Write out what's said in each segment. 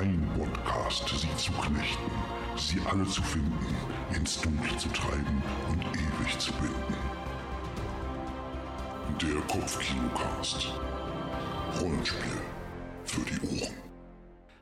ein Podcast, sie zu knechten, sie alle zu finden, ins Dunkle zu treiben und ewig zu binden. Der Kopfkinocast. Rollenspiel für die Ohren.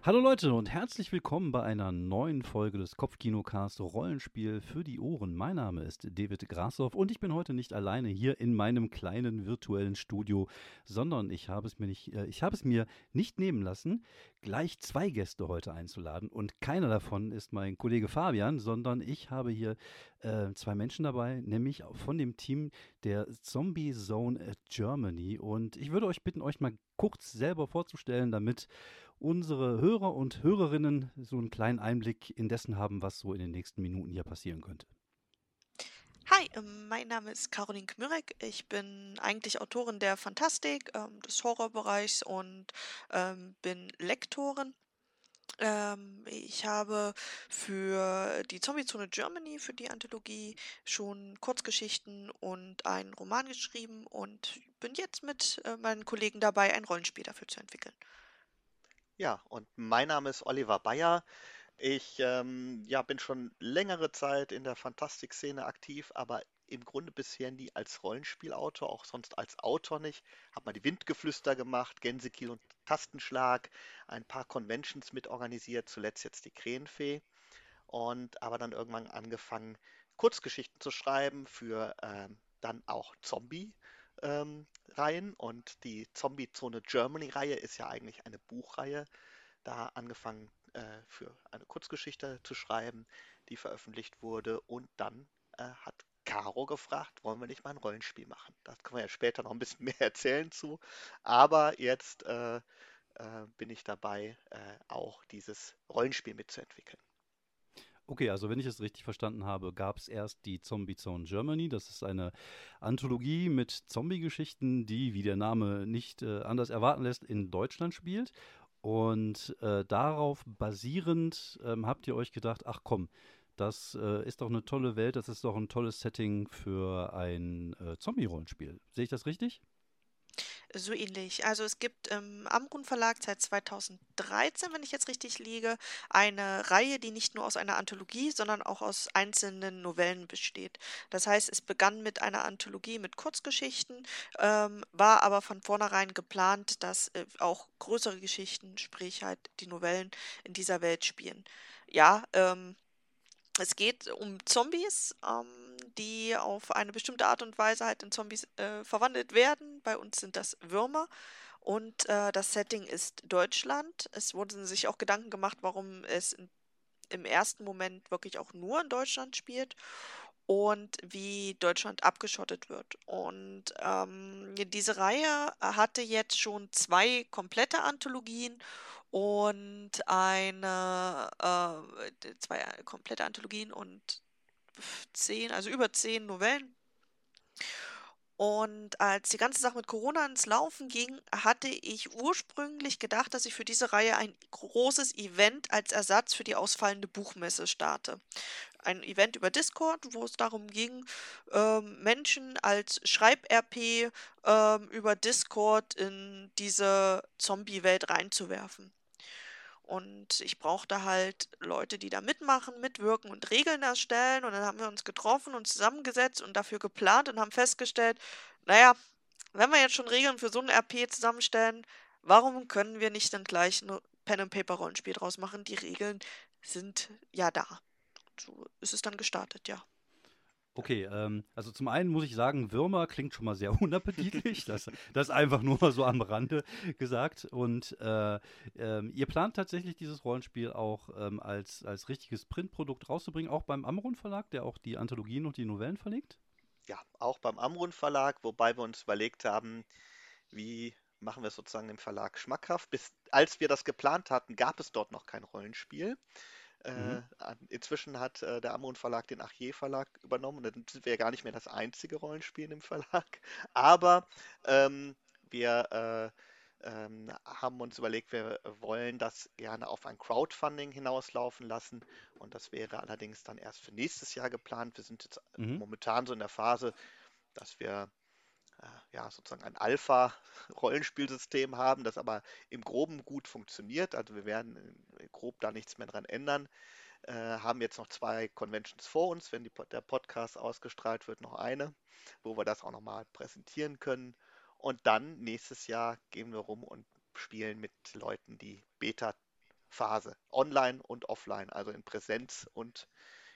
Hallo Leute und herzlich willkommen bei einer neuen Folge des Kopfkinocast Rollenspiel für die Ohren. Mein Name ist David Grassoff und ich bin heute nicht alleine hier in meinem kleinen virtuellen Studio, sondern ich habe es mir nicht, äh, ich habe es mir nicht nehmen lassen, gleich zwei Gäste heute einzuladen und keiner davon ist mein Kollege Fabian, sondern ich habe hier äh, zwei Menschen dabei, nämlich von dem Team der Zombie Zone Germany und ich würde euch bitten, euch mal kurz selber vorzustellen, damit unsere Hörer und Hörerinnen so einen kleinen Einblick in dessen haben, was so in den nächsten Minuten hier passieren könnte. Hi, ähm, mein Name ist Caroline Kmürek. Ich bin eigentlich Autorin der Fantastik, ähm, des Horrorbereichs und ähm, bin Lektorin. Ähm, ich habe für die Zombie-Zone Germany, für die Anthologie, schon Kurzgeschichten und einen Roman geschrieben und bin jetzt mit äh, meinen Kollegen dabei, ein Rollenspiel dafür zu entwickeln. Ja, und mein Name ist Oliver Bayer. Ich ähm, ja, bin schon längere Zeit in der Fantastik-Szene aktiv, aber im Grunde bisher nie als Rollenspielautor, auch sonst als Autor nicht. Habe mal die Windgeflüster gemacht, Gänsekiel und Tastenschlag, ein paar Conventions mitorganisiert, zuletzt jetzt die Krähenfee. Und aber dann irgendwann angefangen, Kurzgeschichten zu schreiben für ähm, dann auch Zombie ähm, Reihen und die Zombie-Zone Germany-Reihe ist ja eigentlich eine Buchreihe. Da angefangen äh, für eine Kurzgeschichte zu schreiben, die veröffentlicht wurde und dann äh, hat Caro gefragt, wollen wir nicht mal ein Rollenspiel machen? Da können wir ja später noch ein bisschen mehr erzählen zu. Aber jetzt äh, äh bin ich dabei, äh, auch dieses Rollenspiel mitzuentwickeln. Okay, also wenn ich es richtig verstanden habe, gab es erst die Zombie Zone Germany. Das ist eine Anthologie mit Zombie-Geschichten, die, wie der Name nicht äh, anders erwarten lässt, in Deutschland spielt. Und äh, darauf basierend ähm, habt ihr euch gedacht, ach komm, das äh, ist doch eine tolle Welt, das ist doch ein tolles Setting für ein äh, Zombie-Rollenspiel. Sehe ich das richtig? So ähnlich. Also es gibt im Amrun Verlag seit 2013, wenn ich jetzt richtig liege, eine Reihe, die nicht nur aus einer Anthologie, sondern auch aus einzelnen Novellen besteht. Das heißt, es begann mit einer Anthologie mit Kurzgeschichten, ähm, war aber von vornherein geplant, dass äh, auch größere Geschichten, sprich halt die Novellen in dieser Welt spielen. Ja, ähm, es geht um Zombies. Ähm, die auf eine bestimmte Art und Weise halt in Zombies äh, verwandelt werden. Bei uns sind das Würmer. Und äh, das Setting ist Deutschland. Es wurden sich auch Gedanken gemacht, warum es im ersten Moment wirklich auch nur in Deutschland spielt und wie Deutschland abgeschottet wird. Und ähm, diese Reihe hatte jetzt schon zwei komplette Anthologien und eine, äh, zwei komplette Anthologien und zehn, also über zehn Novellen. Und als die ganze Sache mit Corona ins Laufen ging, hatte ich ursprünglich gedacht, dass ich für diese Reihe ein großes Event als Ersatz für die ausfallende Buchmesse starte. Ein Event über Discord, wo es darum ging, ähm, Menschen als Schreib-RP ähm, über Discord in diese Zombie-Welt reinzuwerfen. Und ich brauchte halt Leute, die da mitmachen, mitwirken und Regeln erstellen. Und dann haben wir uns getroffen und zusammengesetzt und dafür geplant und haben festgestellt, naja, wenn wir jetzt schon Regeln für so ein RP zusammenstellen, warum können wir nicht dann gleich ein Pen-and-Paper-Rollenspiel draus machen? Die Regeln sind ja da. So ist es dann gestartet, ja. Okay, ähm, also zum einen muss ich sagen, Würmer klingt schon mal sehr unappetitlich. das, das einfach nur mal so am Rande gesagt. Und äh, ähm, ihr plant tatsächlich dieses Rollenspiel auch ähm, als, als richtiges Printprodukt rauszubringen, auch beim Amrun Verlag, der auch die Anthologien und die Novellen verlegt? Ja, auch beim Amrun Verlag, wobei wir uns überlegt haben, wie machen wir es sozusagen dem Verlag schmackhaft. Bis als wir das geplant hatten, gab es dort noch kein Rollenspiel. Mhm. Äh, inzwischen hat äh, der Amon Verlag den Achier Verlag übernommen und dann sind wir ja gar nicht mehr das einzige Rollenspiel im Verlag. Aber ähm, wir äh, ähm, haben uns überlegt, wir wollen das gerne auf ein Crowdfunding hinauslaufen lassen und das wäre allerdings dann erst für nächstes Jahr geplant. Wir sind jetzt mhm. momentan so in der Phase, dass wir ja, sozusagen ein Alpha-Rollenspielsystem haben, das aber im Groben gut funktioniert. Also wir werden grob da nichts mehr dran ändern. Äh, haben jetzt noch zwei Conventions vor uns, wenn die, der Podcast ausgestrahlt wird, noch eine, wo wir das auch nochmal präsentieren können. Und dann nächstes Jahr gehen wir rum und spielen mit Leuten die Beta-Phase, online und offline, also in Präsenz und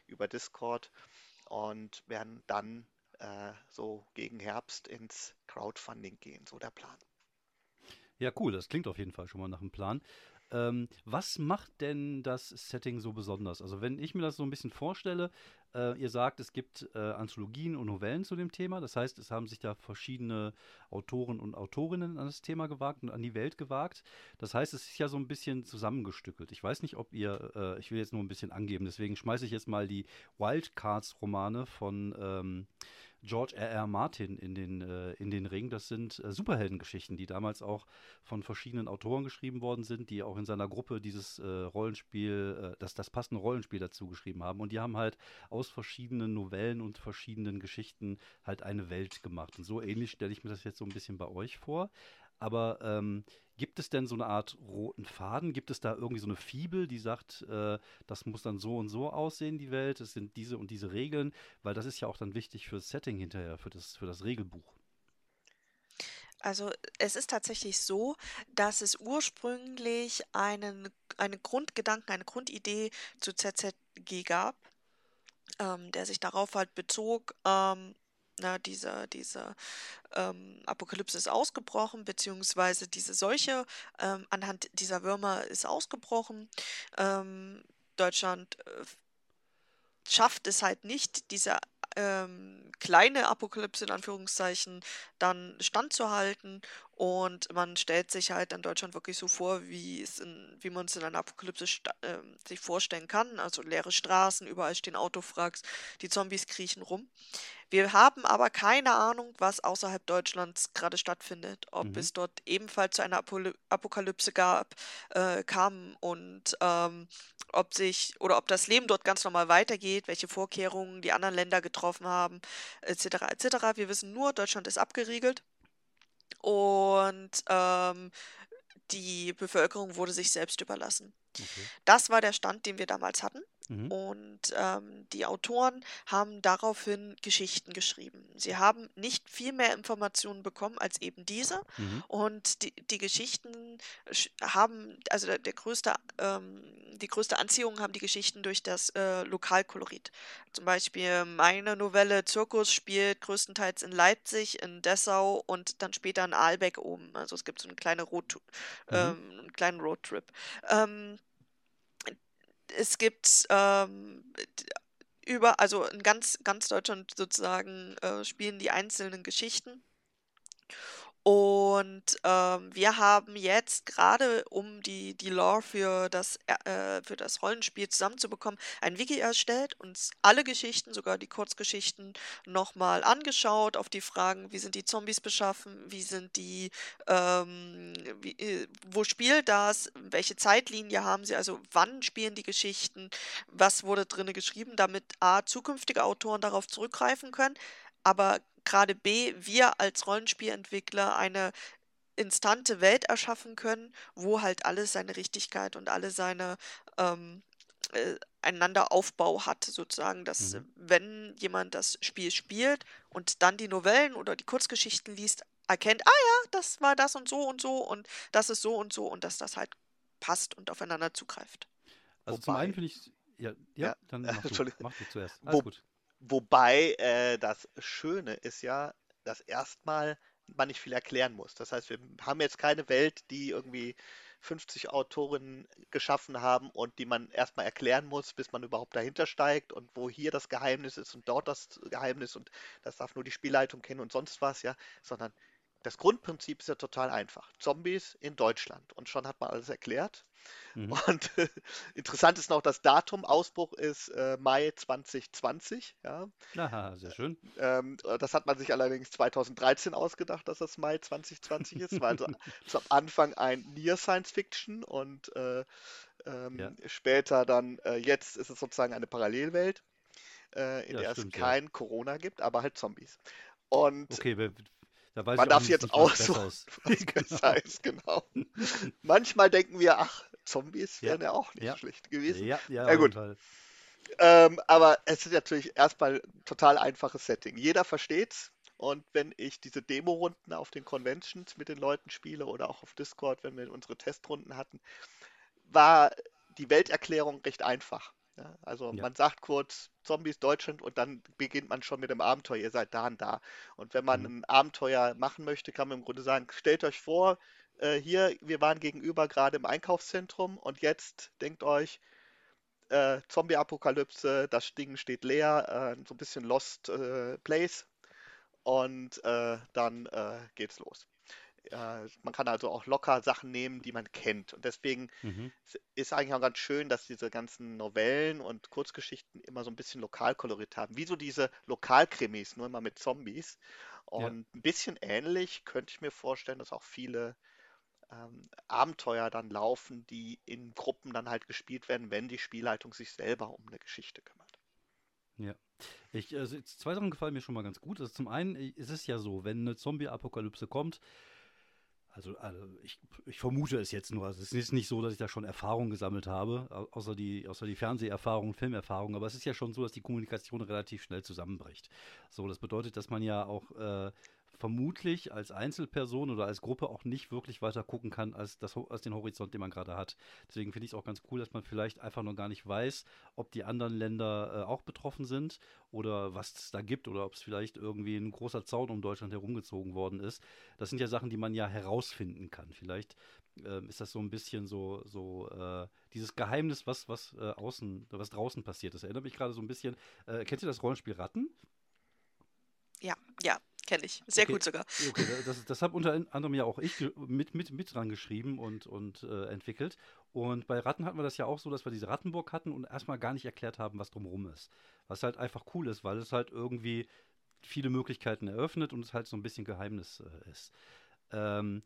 über Discord und werden dann äh, so gegen Herbst ins Crowdfunding gehen, so der Plan. Ja, cool, das klingt auf jeden Fall schon mal nach einem Plan. Ähm, was macht denn das Setting so besonders? Also wenn ich mir das so ein bisschen vorstelle, äh, ihr sagt, es gibt äh, Anthologien und Novellen zu dem Thema. Das heißt, es haben sich da verschiedene Autoren und Autorinnen an das Thema gewagt und an die Welt gewagt. Das heißt, es ist ja so ein bisschen zusammengestückelt. Ich weiß nicht, ob ihr, äh, ich will jetzt nur ein bisschen angeben, deswegen schmeiße ich jetzt mal die Wildcards-Romane von ähm, George R. R. Martin in den, äh, in den Ring. Das sind äh, Superheldengeschichten, die damals auch von verschiedenen Autoren geschrieben worden sind, die auch in seiner Gruppe dieses äh, Rollenspiel, das, das passende Rollenspiel dazu geschrieben haben. Und die haben halt aus verschiedenen Novellen und verschiedenen Geschichten halt eine Welt gemacht. Und so ähnlich stelle ich mir das jetzt so ein bisschen bei euch vor. Aber ähm, gibt es denn so eine Art roten Faden? Gibt es da irgendwie so eine Fibel, die sagt, äh, das muss dann so und so aussehen, die Welt? Es sind diese und diese Regeln, weil das ist ja auch dann wichtig fürs Setting hinterher, für das, für das Regelbuch. Also es ist tatsächlich so, dass es ursprünglich einen, einen Grundgedanken, eine Grundidee zu ZZG gab, ähm, der sich darauf halt bezog, ähm, na, diese, diese ähm, Apokalypse ist ausgebrochen, beziehungsweise diese Seuche ähm, anhand dieser Würmer ist ausgebrochen. Ähm, Deutschland äh, schafft es halt nicht, diese ähm, kleine Apokalypse in Anführungszeichen dann standzuhalten und man stellt sich halt in Deutschland wirklich so vor, wie es in, wie man es in einer Apokalypse äh, sich vorstellen kann. Also leere Straßen, überall stehen Autofracks, die Zombies kriechen rum. Wir haben aber keine Ahnung, was außerhalb Deutschlands gerade stattfindet. Ob mhm. es dort ebenfalls zu einer Apoly Apokalypse gab, äh, kam und ähm, ob sich oder ob das Leben dort ganz normal weitergeht, welche Vorkehrungen die anderen Länder getroffen haben, etc. etc. Wir wissen nur, Deutschland ist abgeriegelt. Und ähm, die Bevölkerung wurde sich selbst überlassen. Okay. Das war der Stand, den wir damals hatten. Mhm. Und ähm, die Autoren haben daraufhin Geschichten geschrieben. Sie haben nicht viel mehr Informationen bekommen als eben diese. Mhm. Und die, die Geschichten haben, also der, der größte, ähm, die größte Anziehung haben die Geschichten durch das äh, Lokalkolorit. Zum Beispiel meine Novelle Zirkus spielt größtenteils in Leipzig, in Dessau und dann später in Aalbeck oben. Also es gibt so eine kleine Road, mhm. ähm, einen kleinen Roadtrip. Ähm, es gibt ähm, über, also in ganz, ganz Deutschland sozusagen äh, spielen die einzelnen Geschichten. Und ähm, wir haben jetzt gerade, um die, die Lore für das, äh, für das Rollenspiel zusammenzubekommen, ein Wiki erstellt, uns alle Geschichten, sogar die Kurzgeschichten, nochmal angeschaut, auf die Fragen, wie sind die Zombies beschaffen, wie sind die, ähm, wie, äh, wo spielt das, welche Zeitlinie haben sie, also wann spielen die Geschichten, was wurde drin geschrieben, damit A, zukünftige Autoren darauf zurückgreifen können, aber gerade B, wir als Rollenspielentwickler eine instante Welt erschaffen können, wo halt alles seine Richtigkeit und alle seine ähm, äh, einander Aufbau hat, sozusagen, dass mhm. wenn jemand das Spiel spielt und dann die Novellen oder die Kurzgeschichten liest, erkennt, ah ja, das war das und so und so und das ist so und so und dass das halt passt und aufeinander zugreift. Also Wobei, zum einen finde ich, ja, ja, ja, dann mach du, mach du zuerst. Alles Wo, gut. Wobei äh, das Schöne ist ja, dass erstmal man nicht viel erklären muss. Das heißt, wir haben jetzt keine Welt, die irgendwie 50 Autorinnen geschaffen haben und die man erstmal erklären muss, bis man überhaupt dahinter steigt und wo hier das Geheimnis ist und dort das Geheimnis und das darf nur die Spielleitung kennen und sonst was, ja, sondern das Grundprinzip ist ja total einfach. Zombies in Deutschland. Und schon hat man alles erklärt. Mhm. Und äh, interessant ist noch, das Datum, Ausbruch ist äh, Mai 2020. Ja. Aha, sehr schön. Ähm, das hat man sich allerdings 2013 ausgedacht, dass das Mai 2020 ist. War also zum Anfang ein Near Science Fiction und äh, ähm, ja. später dann, äh, jetzt ist es sozusagen eine Parallelwelt, äh, in ja, der stimmt, es kein ja. Corona gibt, aber halt Zombies. Und okay, Da weiß Man darf jetzt was aussuchen, ist. was besser ist, genau. Manchmal denken wir, ach, Zombies Ja. wären ja auch nicht Ja. schlecht gewesen. Ja, ja, Ja, gut. Ähm, aber es ist natürlich erstmal ein total einfaches Setting. Jeder versteht's. Und wenn ich diese Demo-Runden auf den Conventions mit den Leuten spiele oder auch auf Discord, wenn wir unsere Testrunden hatten, war die Welterklärung recht einfach. Ja, also Ja. man sagt kurz Zombies Deutschland und dann beginnt man schon mit dem Abenteuer. Ihr seid da und da. Und wenn man Mhm. ein Abenteuer machen möchte, kann man im Grunde sagen, stellt euch vor, äh, hier, wir waren gegenüber gerade im Einkaufszentrum und jetzt denkt euch, äh, Zombie-Apokalypse, das Ding steht leer, äh, so ein bisschen Lost äh, Place und äh, dann äh, geht's los. Äh, man kann also auch locker Sachen nehmen, die man kennt. Und deswegen Mhm. ist eigentlich auch ganz schön, dass diese ganzen Novellen und Kurzgeschichten immer so ein bisschen Lokalkolorit haben. Wie so diese Lokalkrimis, nur immer mit Zombies. Ja. Und ein bisschen ähnlich könnte ich mir vorstellen, dass auch viele ähm, Abenteuer dann laufen, die in Gruppen dann halt gespielt werden, wenn die Spielleitung sich selber um eine Geschichte kümmert. Ja. Ich, also zwei Sachen gefallen mir schon mal ganz gut. Also zum einen i- ist es ja so, wenn eine Zombie-Apokalypse kommt, also, also ich, ich vermute es jetzt nur, also es ist nicht so, dass ich da schon Erfahrung gesammelt habe, au- außer die, außer die Fernseherfahrung, Filmerfahrung, aber es ist ja schon so, dass die Kommunikation relativ schnell zusammenbricht. So, das bedeutet, dass man ja auch äh, vermutlich als Einzelperson oder als Gruppe auch nicht wirklich weiter gucken kann als, das, als den Horizont, den man gerade hat. Deswegen finde ich es auch ganz cool, dass man vielleicht einfach noch gar nicht weiß, ob die anderen Länder äh, auch betroffen sind oder was es da gibt oder ob es vielleicht irgendwie ein großer Zaun um Deutschland herumgezogen worden ist. Das sind ja Sachen, die man ja herausfinden kann. Vielleicht ähm, ist das so ein bisschen so, so äh, dieses Geheimnis, was, was äh, außen, was draußen passiert. Das erinnert mich gerade so ein bisschen. Äh, kennt ihr das Rollenspiel Ratten? Ja, ja, kenne ich. Sehr Okay. gut sogar. Okay, da- das, das habe unter anderem ja auch ich mit, mit, mit dran geschrieben und, und äh, entwickelt. Und bei Ratten hatten wir das ja auch so, dass wir diese Rattenburg hatten und erstmal gar nicht erklärt haben, was drumherum ist. Was halt einfach cool ist, weil es halt irgendwie viele Möglichkeiten eröffnet und es halt so ein bisschen Geheimnis äh, ist. Ähm,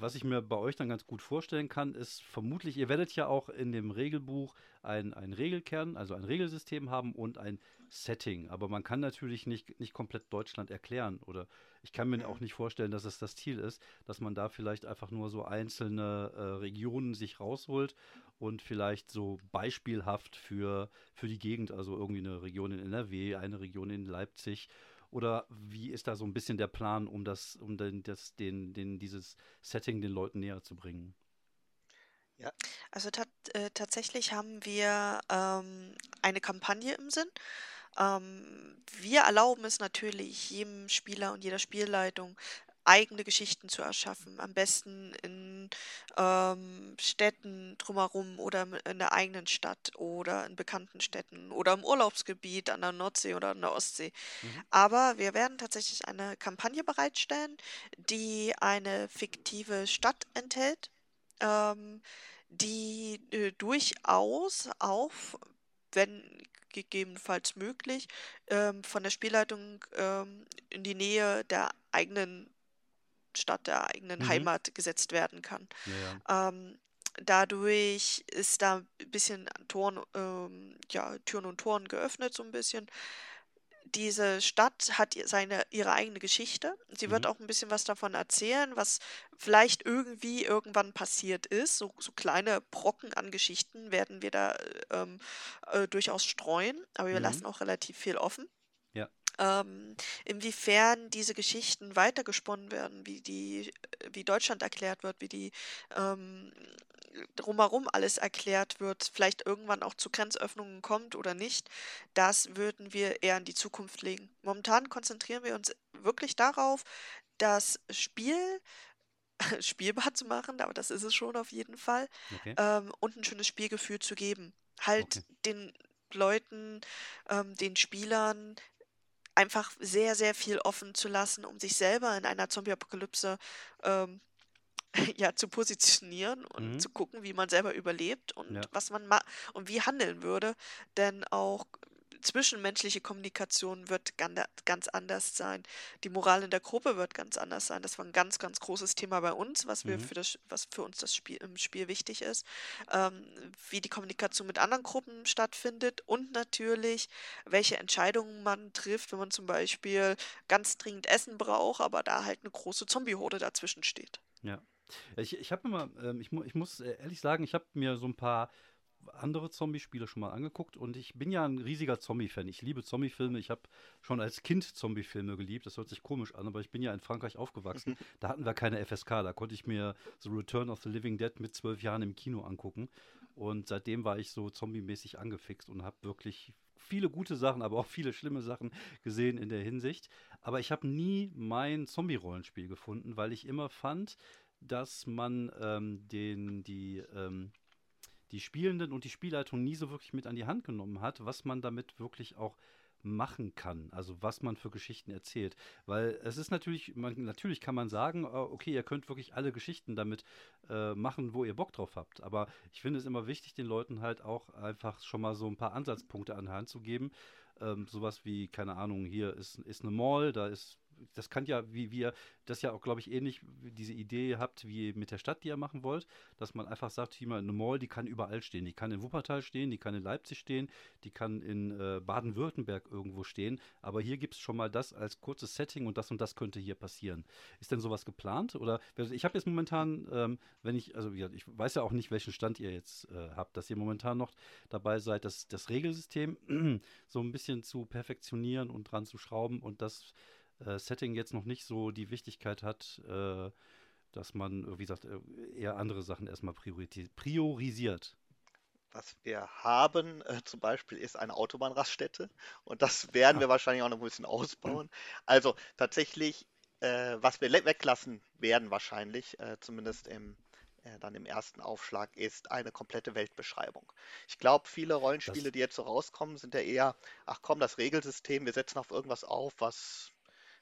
was ich mir bei euch dann ganz gut vorstellen kann, ist vermutlich, ihr werdet ja auch in dem Regelbuch ein, ein Regelkern, also ein Regelsystem haben und ein Setting. Aber man kann natürlich nicht, nicht komplett Deutschland erklären. Oder ich kann mir auch nicht vorstellen, dass es das Ziel ist, dass man da vielleicht einfach nur so einzelne äh, Regionen sich rausholt und vielleicht so beispielhaft für, für die Gegend, also irgendwie eine Region in NRW, eine Region in Leipzig. Oder wie ist da so ein bisschen der Plan, um das, um den, das, den, den, dieses Setting den Leuten näher zu bringen? Also tat, äh, tatsächlich haben wir ähm, eine Kampagne im Sinn. Ähm, wir erlauben es natürlich jedem Spieler und jeder Spielleitung, eigene Geschichten zu erschaffen. Am besten in ähm, Städten drumherum oder in der eigenen Stadt oder in bekannten Städten oder im Urlaubsgebiet an der Nordsee oder an der Ostsee. Mhm. Aber wir werden tatsächlich eine Kampagne bereitstellen, die eine fiktive Stadt enthält ähm, die äh, durchaus auch, wenn gegebenenfalls möglich, ähm, von der Spielleitung ähm, in die Nähe der eigenen Stadt, der eigenen Mhm. Heimat gesetzt werden kann. Ja, ja. Ähm, dadurch ist da ein bisschen Toren, ähm, ja, Türen und Toren geöffnet, so ein bisschen. Diese Stadt hat seine, ihre eigene Geschichte. Sie wird Mhm. auch ein bisschen was davon erzählen, was vielleicht irgendwie irgendwann passiert ist. So, so kleine Brocken an Geschichten werden wir da äh, ähm, äh, durchaus streuen, aber wir Mhm. lassen auch relativ viel offen. Ja. Ähm, inwiefern diese Geschichten weitergesponnen werden, wie die, wie Deutschland erklärt wird, wie die ähm, drumherum alles erklärt wird, vielleicht irgendwann auch zu Grenzöffnungen kommt oder nicht, das würden wir eher in die Zukunft legen. Momentan konzentrieren wir uns wirklich darauf, das Spiel spielbar zu machen, aber das ist es schon auf jeden Fall, Okay. ähm, und ein schönes Spielgefühl zu geben. Halt Okay. den Leuten, ähm, den Spielern einfach sehr, sehr viel offen zu lassen, um sich selber in einer Zombie-Apokalypse ähm, ja, zu positionieren und Mhm. zu gucken, wie man selber überlebt und Ja. was man ma und wie handeln würde. Denn auch zwischenmenschliche Kommunikation wird ganz anders sein. Die Moral in der Gruppe wird ganz anders sein. Das war ein ganz, ganz großes Thema bei uns, was wir mhm. für das, was für uns das Spiel im Spiel wichtig ist. Ähm, wie die Kommunikation mit anderen Gruppen stattfindet und natürlich, welche Entscheidungen man trifft, wenn man zum Beispiel ganz dringend Essen braucht, aber da halt eine große Zombie-Horde dazwischen steht. Ja. Ich, ich habe immer, ähm, ich, ich muss ehrlich sagen, ich habe mir so ein paar andere Zombie-Spiele schon mal angeguckt und ich bin ja ein riesiger Zombie-Fan. Ich liebe Zombie-Filme. Ich habe schon als Kind Zombie-Filme geliebt. Das hört sich komisch an, aber ich bin ja in Frankreich aufgewachsen. Da hatten wir keine FSK. Da konnte ich mir The Return of the Living Dead mit zwölf Jahren im Kino angucken. Und seitdem war ich so zombie-mäßig angefixt und habe wirklich viele gute Sachen, aber auch viele schlimme Sachen gesehen in der Hinsicht. Aber ich habe nie mein Zombie-Rollenspiel gefunden, weil ich immer fand, dass man ähm, den, die, ähm, die Spielenden und die Spielleitung nie so wirklich mit an die Hand genommen hat, was man damit wirklich auch machen kann, also was man für Geschichten erzählt. Weil es ist natürlich, man, natürlich kann man sagen, äh, okay, ihr könnt wirklich alle Geschichten damit äh, machen, wo ihr Bock drauf habt. Aber ich finde es immer wichtig, den Leuten halt auch einfach schon mal so ein paar Ansatzpunkte an die Hand zu geben. Ähm, sowas wie, keine Ahnung, hier ist, ist eine Mall, da ist das kann ja, wie wir das ja auch, glaube ich, ähnlich diese Idee habt wie mit der Stadt, die ihr machen wollt, dass man einfach sagt, hier mal eine Mall, die kann überall stehen. Die kann in Wuppertal stehen, die kann in Leipzig stehen, die kann in äh, Baden-Württemberg irgendwo stehen. Aber hier gibt es schon mal das als kurzes Setting und das und das könnte hier passieren. Ist denn sowas geplant? Oder ich habe jetzt momentan, ähm, wenn ich, also ich weiß ja auch nicht, welchen Stand ihr jetzt äh, habt, dass ihr momentan noch dabei seid, das, das Regelsystem so ein bisschen zu perfektionieren und dran zu schrauben und das äh, Setting jetzt noch nicht so die Wichtigkeit hat, äh, dass man, wie gesagt, äh, eher andere Sachen erstmal priorisiert. Was wir haben äh, zum Beispiel ist eine Autobahnraststätte und das werden ah. wir wahrscheinlich auch noch ein bisschen ausbauen. Also tatsächlich, äh, was wir weglassen werden wahrscheinlich, äh, zumindest im, dann im ersten Aufschlag, ist eine komplette Weltbeschreibung. Ich glaube, viele Rollenspiele, das... die jetzt so rauskommen, sind ja eher, ach komm, das Regelsystem, wir setzen auf irgendwas auf, was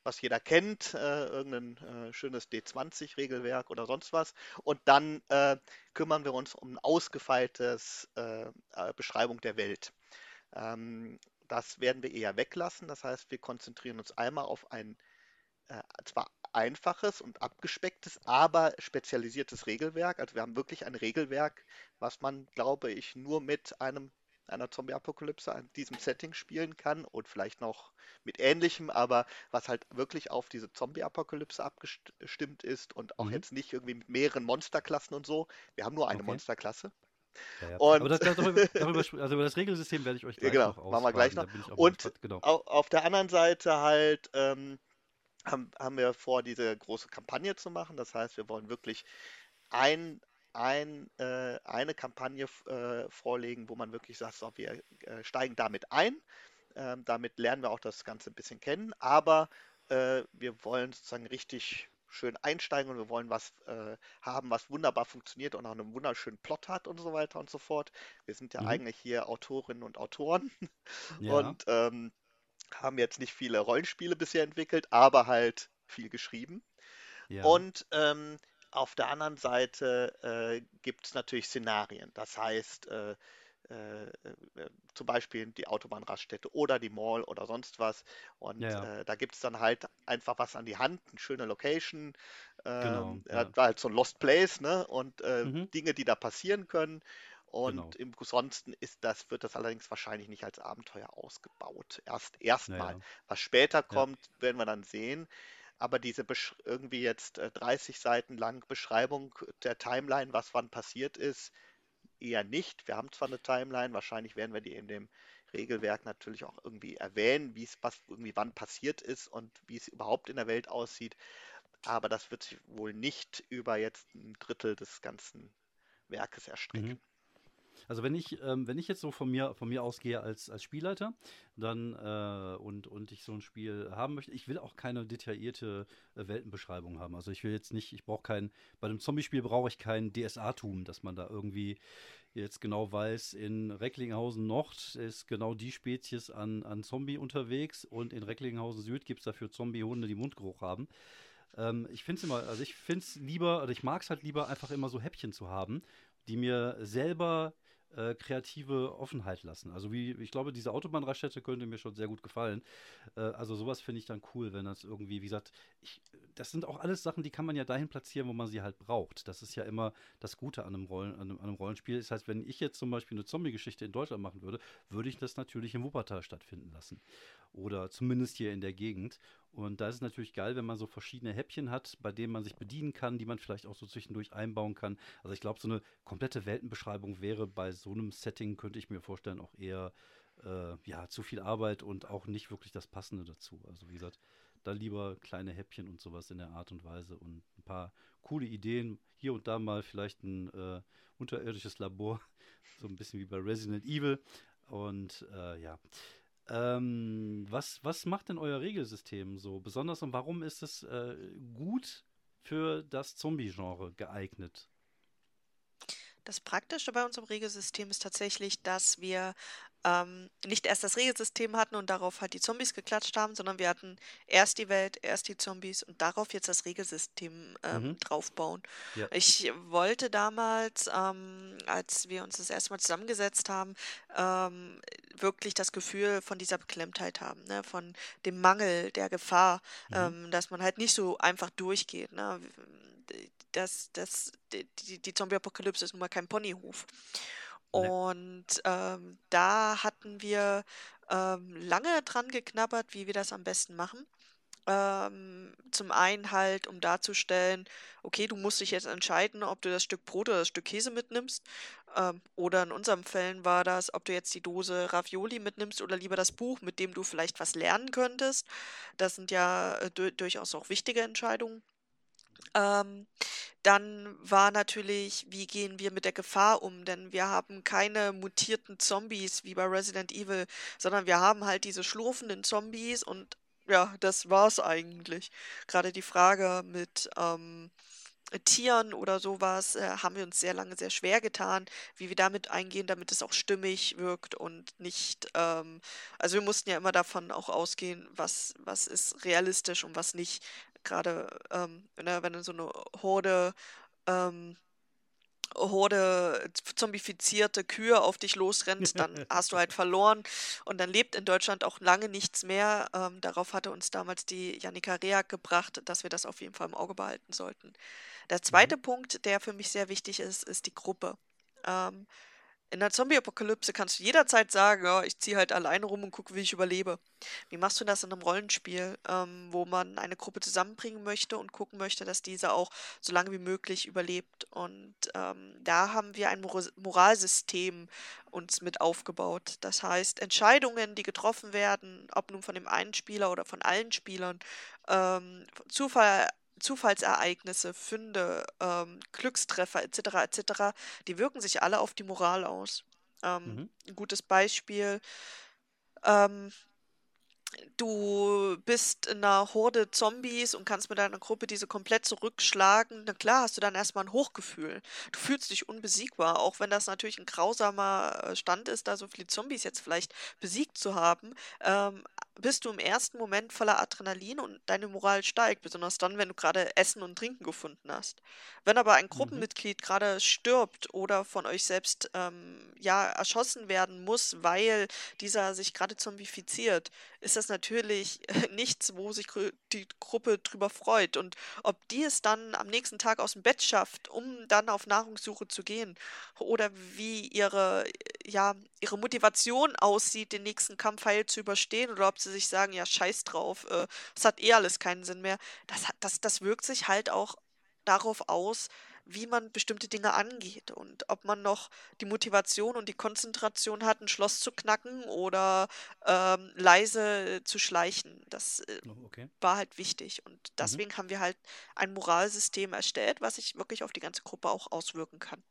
was jeder kennt, äh, irgendein äh, schönes D20-Regelwerk oder sonst was. Und dann äh, kümmern wir uns um ein ausgefeiltes äh, äh, Beschreibung der Welt. Ähm, das werden wir eher weglassen. Das heißt, wir konzentrieren uns einmal auf ein äh, zwar einfaches und abgespecktes, aber spezialisiertes Regelwerk. Also wir haben wirklich ein Regelwerk, was man, glaube ich, nur mit einem einer Zombie-Apokalypse in diesem Setting spielen kann und vielleicht noch mit ähnlichem, aber was halt wirklich auf diese Zombie-Apokalypse abgestimmt ist und auch mhm. jetzt nicht irgendwie mit mehreren Monsterklassen und so. Wir haben nur eine okay. Monsterklasse. Ja, ja. Und Aber das, darüber, darüber, also über das Regelsystem werde ich euch gleich genau, noch. Machen wir gleich noch. Und genau. auf der anderen Seite halt ähm, haben, haben wir vor, diese große Kampagne zu machen. Das heißt, wir wollen wirklich ein, ein, äh, eine Kampagne äh, vorlegen, wo man wirklich sagt, so, wir äh, steigen damit ein. Ähm, damit lernen wir auch das Ganze ein bisschen kennen, aber äh, wir wollen sozusagen richtig schön einsteigen und wir wollen was äh, haben, was wunderbar funktioniert und auch einen wunderschönen Plot hat und so weiter und so fort. Wir sind ja mhm. eigentlich hier Autorinnen und Autoren ja. und ähm, haben jetzt nicht viele Rollenspiele bisher entwickelt, aber halt viel geschrieben. Ja. Und ähm, auf der anderen Seite äh, gibt es natürlich Szenarien. Das heißt, äh, äh, äh, zum Beispiel die Autobahnraststätte oder die Mall oder sonst was. Und ja, ja. Äh, da gibt es dann halt einfach was an die Hand, eine schöne Location. Genau, ähm, ja. halt so ein Lost Place, ne? Und äh, mhm. Dinge, die da passieren können. Und genau. im Ansonsten ist das, wird das allerdings wahrscheinlich nicht als Abenteuer ausgebaut. Erst erstmal. Ja, Was später kommt, werden wir dann sehen aber diese Besch irgendwie jetzt 30 äh, Seiten lang Beschreibung der Timeline, was wann passiert ist, eher nicht. Wir haben zwar eine Timeline, wahrscheinlich werden wir die in dem Regelwerk natürlich auch irgendwie erwähnen, wie es was irgendwie wann passiert ist und wie es überhaupt in der Welt aussieht. Aber das wird sich wohl nicht über jetzt ein Drittel des ganzen Werkes erstrecken. Mhm. Also wenn ich, ähm, wenn ich jetzt so von mir, von mir ausgehe als, als Spielleiter, dann äh, und, und ich so ein Spiel haben möchte, ich will auch keine detaillierte äh, Weltenbeschreibung haben. Also ich will jetzt nicht, ich brauche kein, bei einem Zombie-Spiel brauche ich kein DSA-Tum, dass man da irgendwie jetzt genau weiß, in Recklinghausen Nord ist genau die Spezies an, an Zombie unterwegs und in Recklinghausen Süd gibt es dafür Zombie-Hunde, die Mundgeruch haben ähm, ich finde es immer, also ich finde es lieber, oder ich mag es halt lieber, einfach immer so Häppchen zu haben, die mir selber äh, kreative Offenheit lassen. Also wie, ich glaube, diese Autobahnraststätte könnte mir schon sehr gut gefallen. Äh, also sowas finde ich dann cool, wenn das irgendwie, wie gesagt, ich, das sind auch alles Sachen, die kann man ja dahin platzieren, wo man sie halt braucht. Das ist ja immer das Gute an einem, Rollen, an einem, an einem Rollenspiel. Das heißt, wenn ich jetzt zum Beispiel eine Zombie-Geschichte in Deutschland machen würde, würde ich das natürlich in Wuppertal stattfinden lassen. Oder zumindest hier in der Gegend. Und da ist es natürlich geil, wenn man so verschiedene Häppchen hat, bei denen man sich bedienen kann, die man vielleicht auch so zwischendurch einbauen kann. Also ich glaube, so eine komplette Weltenbeschreibung wäre bei so einem Setting, könnte ich mir vorstellen, auch eher äh, ja, zu viel Arbeit und auch nicht wirklich das Passende dazu. Also wie gesagt, da lieber kleine Häppchen und sowas in der Art und Weise und ein paar coole Ideen. Hier und da mal vielleicht ein äh, unterirdisches Labor, so ein bisschen wie bei Resident Evil. Und äh, ja. Ähm, was, was macht denn euer Regelsystem so besonders und warum ist es äh, gut für das Zombie-Genre geeignet? Das Praktische bei unserem Regelsystem ist tatsächlich, dass wir ähm, nicht erst das Regelsystem hatten und darauf halt die Zombies geklatscht haben, sondern wir hatten erst die Welt, erst die Zombies und darauf jetzt das Regelsystem ähm, mhm. draufbauen. Ja. Ich wollte damals, ähm, als wir uns das erste Mal zusammengesetzt haben, ähm, wirklich das Gefühl von dieser Beklemmtheit haben, ne? von dem Mangel, der Gefahr, mhm. Ähm, dass man halt nicht so einfach durchgeht. Ne? Das, das, die, die Zombie-Apokalypse ist nun mal kein Ponyhof. Ne. Und ähm, da hatten wir ähm, lange dran geknabbert, wie wir das am besten machen. Ähm, zum einen halt, um darzustellen, okay, du musst dich jetzt entscheiden, ob du das Stück Brot oder das Stück Käse mitnimmst. Ähm, oder in unserem Fällen war das, ob du jetzt die Dose Ravioli mitnimmst oder lieber das Buch, mit dem du vielleicht was lernen könntest. Das sind ja äh, durchaus auch wichtige Entscheidungen. Ähm, dann war natürlich, wie gehen wir mit der Gefahr um? Denn wir haben keine mutierten Zombies wie bei Resident Evil, sondern wir haben halt diese schlurfenden Zombies und ja, das war's eigentlich. Gerade die Frage mit ähm, Tieren oder sowas äh, haben wir uns sehr lange sehr schwer getan, wie wir damit eingehen, damit es auch stimmig wirkt und nicht, ähm, also wir mussten ja immer davon auch ausgehen, was, was ist realistisch und was nicht gerade ähm, ne, wenn du so eine Horde, ähm, Horde zombifizierte Kühe auf dich losrennt, dann hast du halt verloren und dann lebt in Deutschland auch lange nichts mehr. Ähm, darauf hatte uns damals die Janika Reak gebracht, dass wir das auf jeden Fall im Auge behalten sollten. Der zweite mhm. Punkt, der für mich sehr wichtig ist, ist die Gruppe. Ähm, in der Zombie-Apokalypse kannst du jederzeit sagen, ja, ich ziehe halt alleine rum und gucke, wie ich überlebe. Wie machst du das in einem Rollenspiel, ähm, wo man eine Gruppe zusammenbringen möchte und gucken möchte, dass diese auch so lange wie möglich überlebt? Und ähm, da haben wir ein Mor Moralsystem uns mit aufgebaut. Das heißt, Entscheidungen, die getroffen werden, ob nun von dem einen Spieler oder von allen Spielern, ähm, Zufall Zufallsereignisse, Funde, ähm, Glückstreffer etc. etc., die wirken sich alle auf die Moral aus. Ähm, mhm. Ein gutes Beispiel. Ähm, du bist in einer Horde Zombies und kannst mit deiner Gruppe diese komplett zurückschlagen, na klar hast du dann erstmal ein Hochgefühl. Du fühlst dich unbesiegbar, auch wenn das natürlich ein grausamer äh, Stand ist, da so viele Zombies jetzt vielleicht besiegt zu haben. Ähm, bist du im ersten Moment voller Adrenalin und deine Moral steigt, besonders dann, wenn du gerade Essen und Trinken gefunden hast. Wenn aber ein mhm. Gruppenmitglied gerade stirbt oder von euch selbst ähm, ja erschossen werden muss, weil dieser sich gerade zombifiziert, ist das natürlich nichts, wo sich die Gruppe drüber freut. Und ob die es dann am nächsten Tag aus dem Bett schafft, um dann auf Nahrungssuche zu gehen, oder wie ihre, ja, ihre Motivation aussieht, den nächsten Kampf heil zu überstehen, oder ob sie sich sagen, ja, scheiß drauf, äh, es hat eh alles keinen Sinn mehr, das, das, das wirkt sich halt auch darauf aus, wie man bestimmte Dinge angeht und ob man noch die Motivation und die Konzentration hat, ein Schloss zu knacken oder ähm, leise zu schleichen. Das äh, oh, okay. war halt wichtig und mhm. deswegen mhm. haben wir halt ein Moralsystem erstellt, was sich wirklich auf die ganze Gruppe auch auswirken kann.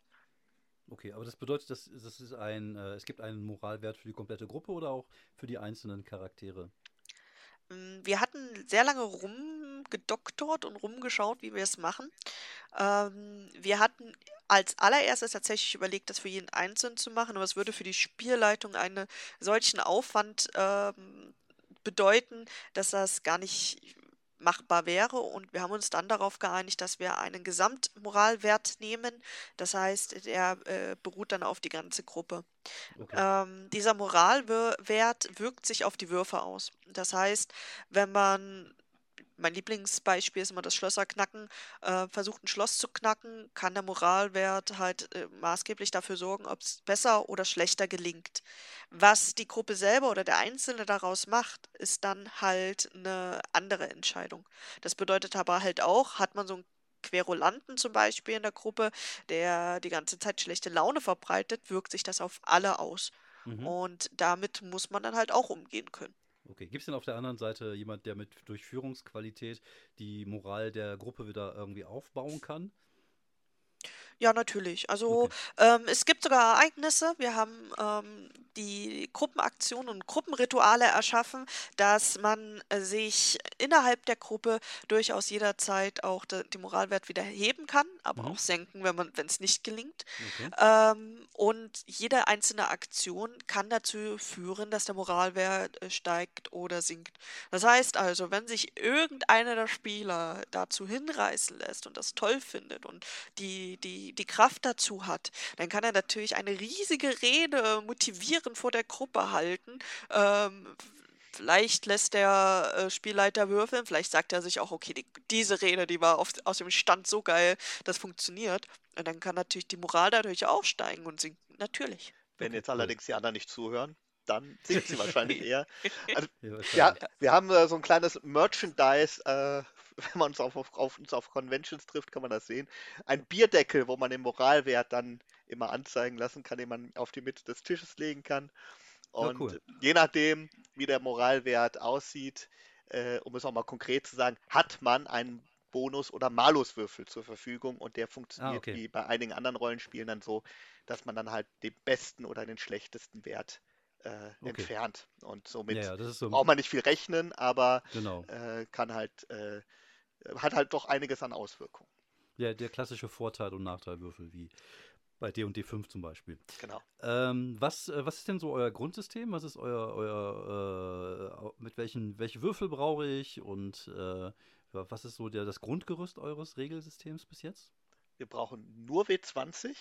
Okay, aber das bedeutet, dass, das ist ein, äh, es gibt einen Moralwert für die komplette Gruppe oder auch für die einzelnen Charaktere? Hm, wir hatten sehr lange rumgedoktort und rumgeschaut, wie wir es machen. Ähm, wir hatten als allererstes tatsächlich überlegt, das für jeden Einzelnen zu machen, aber es würde für die Spielleitung einen solchen Aufwand ähm, bedeuten, dass das gar nicht machbar wäre. Und wir haben uns dann darauf geeinigt, dass wir einen Gesamtmoralwert nehmen. Das heißt, der äh, beruht dann auf die ganze Gruppe. Okay. Ähm, dieser Moralwert wirkt sich auf die Würfe aus. Das heißt, wenn man mein Lieblingsbeispiel ist immer das Schlösserknacken. Äh, versucht ein Schloss zu knacken, kann der Moralwert halt äh, maßgeblich dafür sorgen, ob es besser oder schlechter gelingt. Was die Gruppe selber oder der Einzelne daraus macht, ist dann halt eine andere Entscheidung. Das bedeutet aber halt auch, hat man so einen Querulanten zum Beispiel in der Gruppe, der die ganze Zeit schlechte Laune verbreitet, wirkt sich das auf alle aus. Mhm. Und damit muss man dann halt auch umgehen können. Okay, gibt es denn auf der anderen Seite jemand, der mit Durchführungsqualität die Moral der Gruppe wieder irgendwie aufbauen kann? Ja, natürlich. Also Okay. ähm, es gibt sogar Ereignisse. Wir haben ähm, die Gruppenaktionen und Gruppenrituale erschaffen, dass man äh, sich innerhalb der Gruppe durchaus jederzeit auch de, den Moralwert wieder heben kann, aber Mhm. auch senken, wenn man, wenn es nicht gelingt. Okay. Ähm, und jede einzelne Aktion kann dazu führen, dass der Moralwert äh, steigt oder sinkt. Das heißt also, wenn sich irgendeiner der Spieler dazu hinreißen lässt und das toll findet und die, die die, Kraft dazu hat, dann kann er natürlich eine riesige Rede motivierend vor der Gruppe halten. Ähm, vielleicht lässt der äh, Spielleiter würfeln, vielleicht sagt er sich auch, okay, die, diese Rede, die war auf, aus dem Stand so geil, das funktioniert. Und dann kann natürlich die Moral dadurch auch steigen und sinken. Natürlich. Wenn jetzt allerdings die anderen nicht zuhören, dann sinkt sie wahrscheinlich eher. Also, ja, wir haben äh, so ein kleines Merchandise äh, wenn man uns auf, auf, auf, uns auf Conventions trifft, kann man das sehen. Ein Bierdeckel, wo man den Moralwert dann immer anzeigen lassen kann, den man auf die Mitte des Tisches legen kann. Und ja, cool. je nachdem, wie der Moralwert aussieht, äh, um es auch mal konkret zu sagen, hat man einen Bonus- oder Maluswürfel zur Verfügung und der funktioniert ah, okay. wie bei einigen anderen Rollenspielen dann so, dass man dann halt den besten oder den schlechtesten Wert äh, okay. entfernt. Und somit ja, ja, so braucht man nicht viel rechnen, aber genau. äh, kann halt äh, hat halt doch einiges an Auswirkungen. Ja, der klassische Vorteil- und Nachteilwürfel wie bei D und D5 zum Beispiel. Genau. Ähm, was, äh, was ist denn so euer Grundsystem? Was ist euer, euer äh, mit welchen, welche Würfel brauche ich und äh, was ist so der, das Grundgerüst eures Regelsystems bis jetzt? Wir brauchen nur W20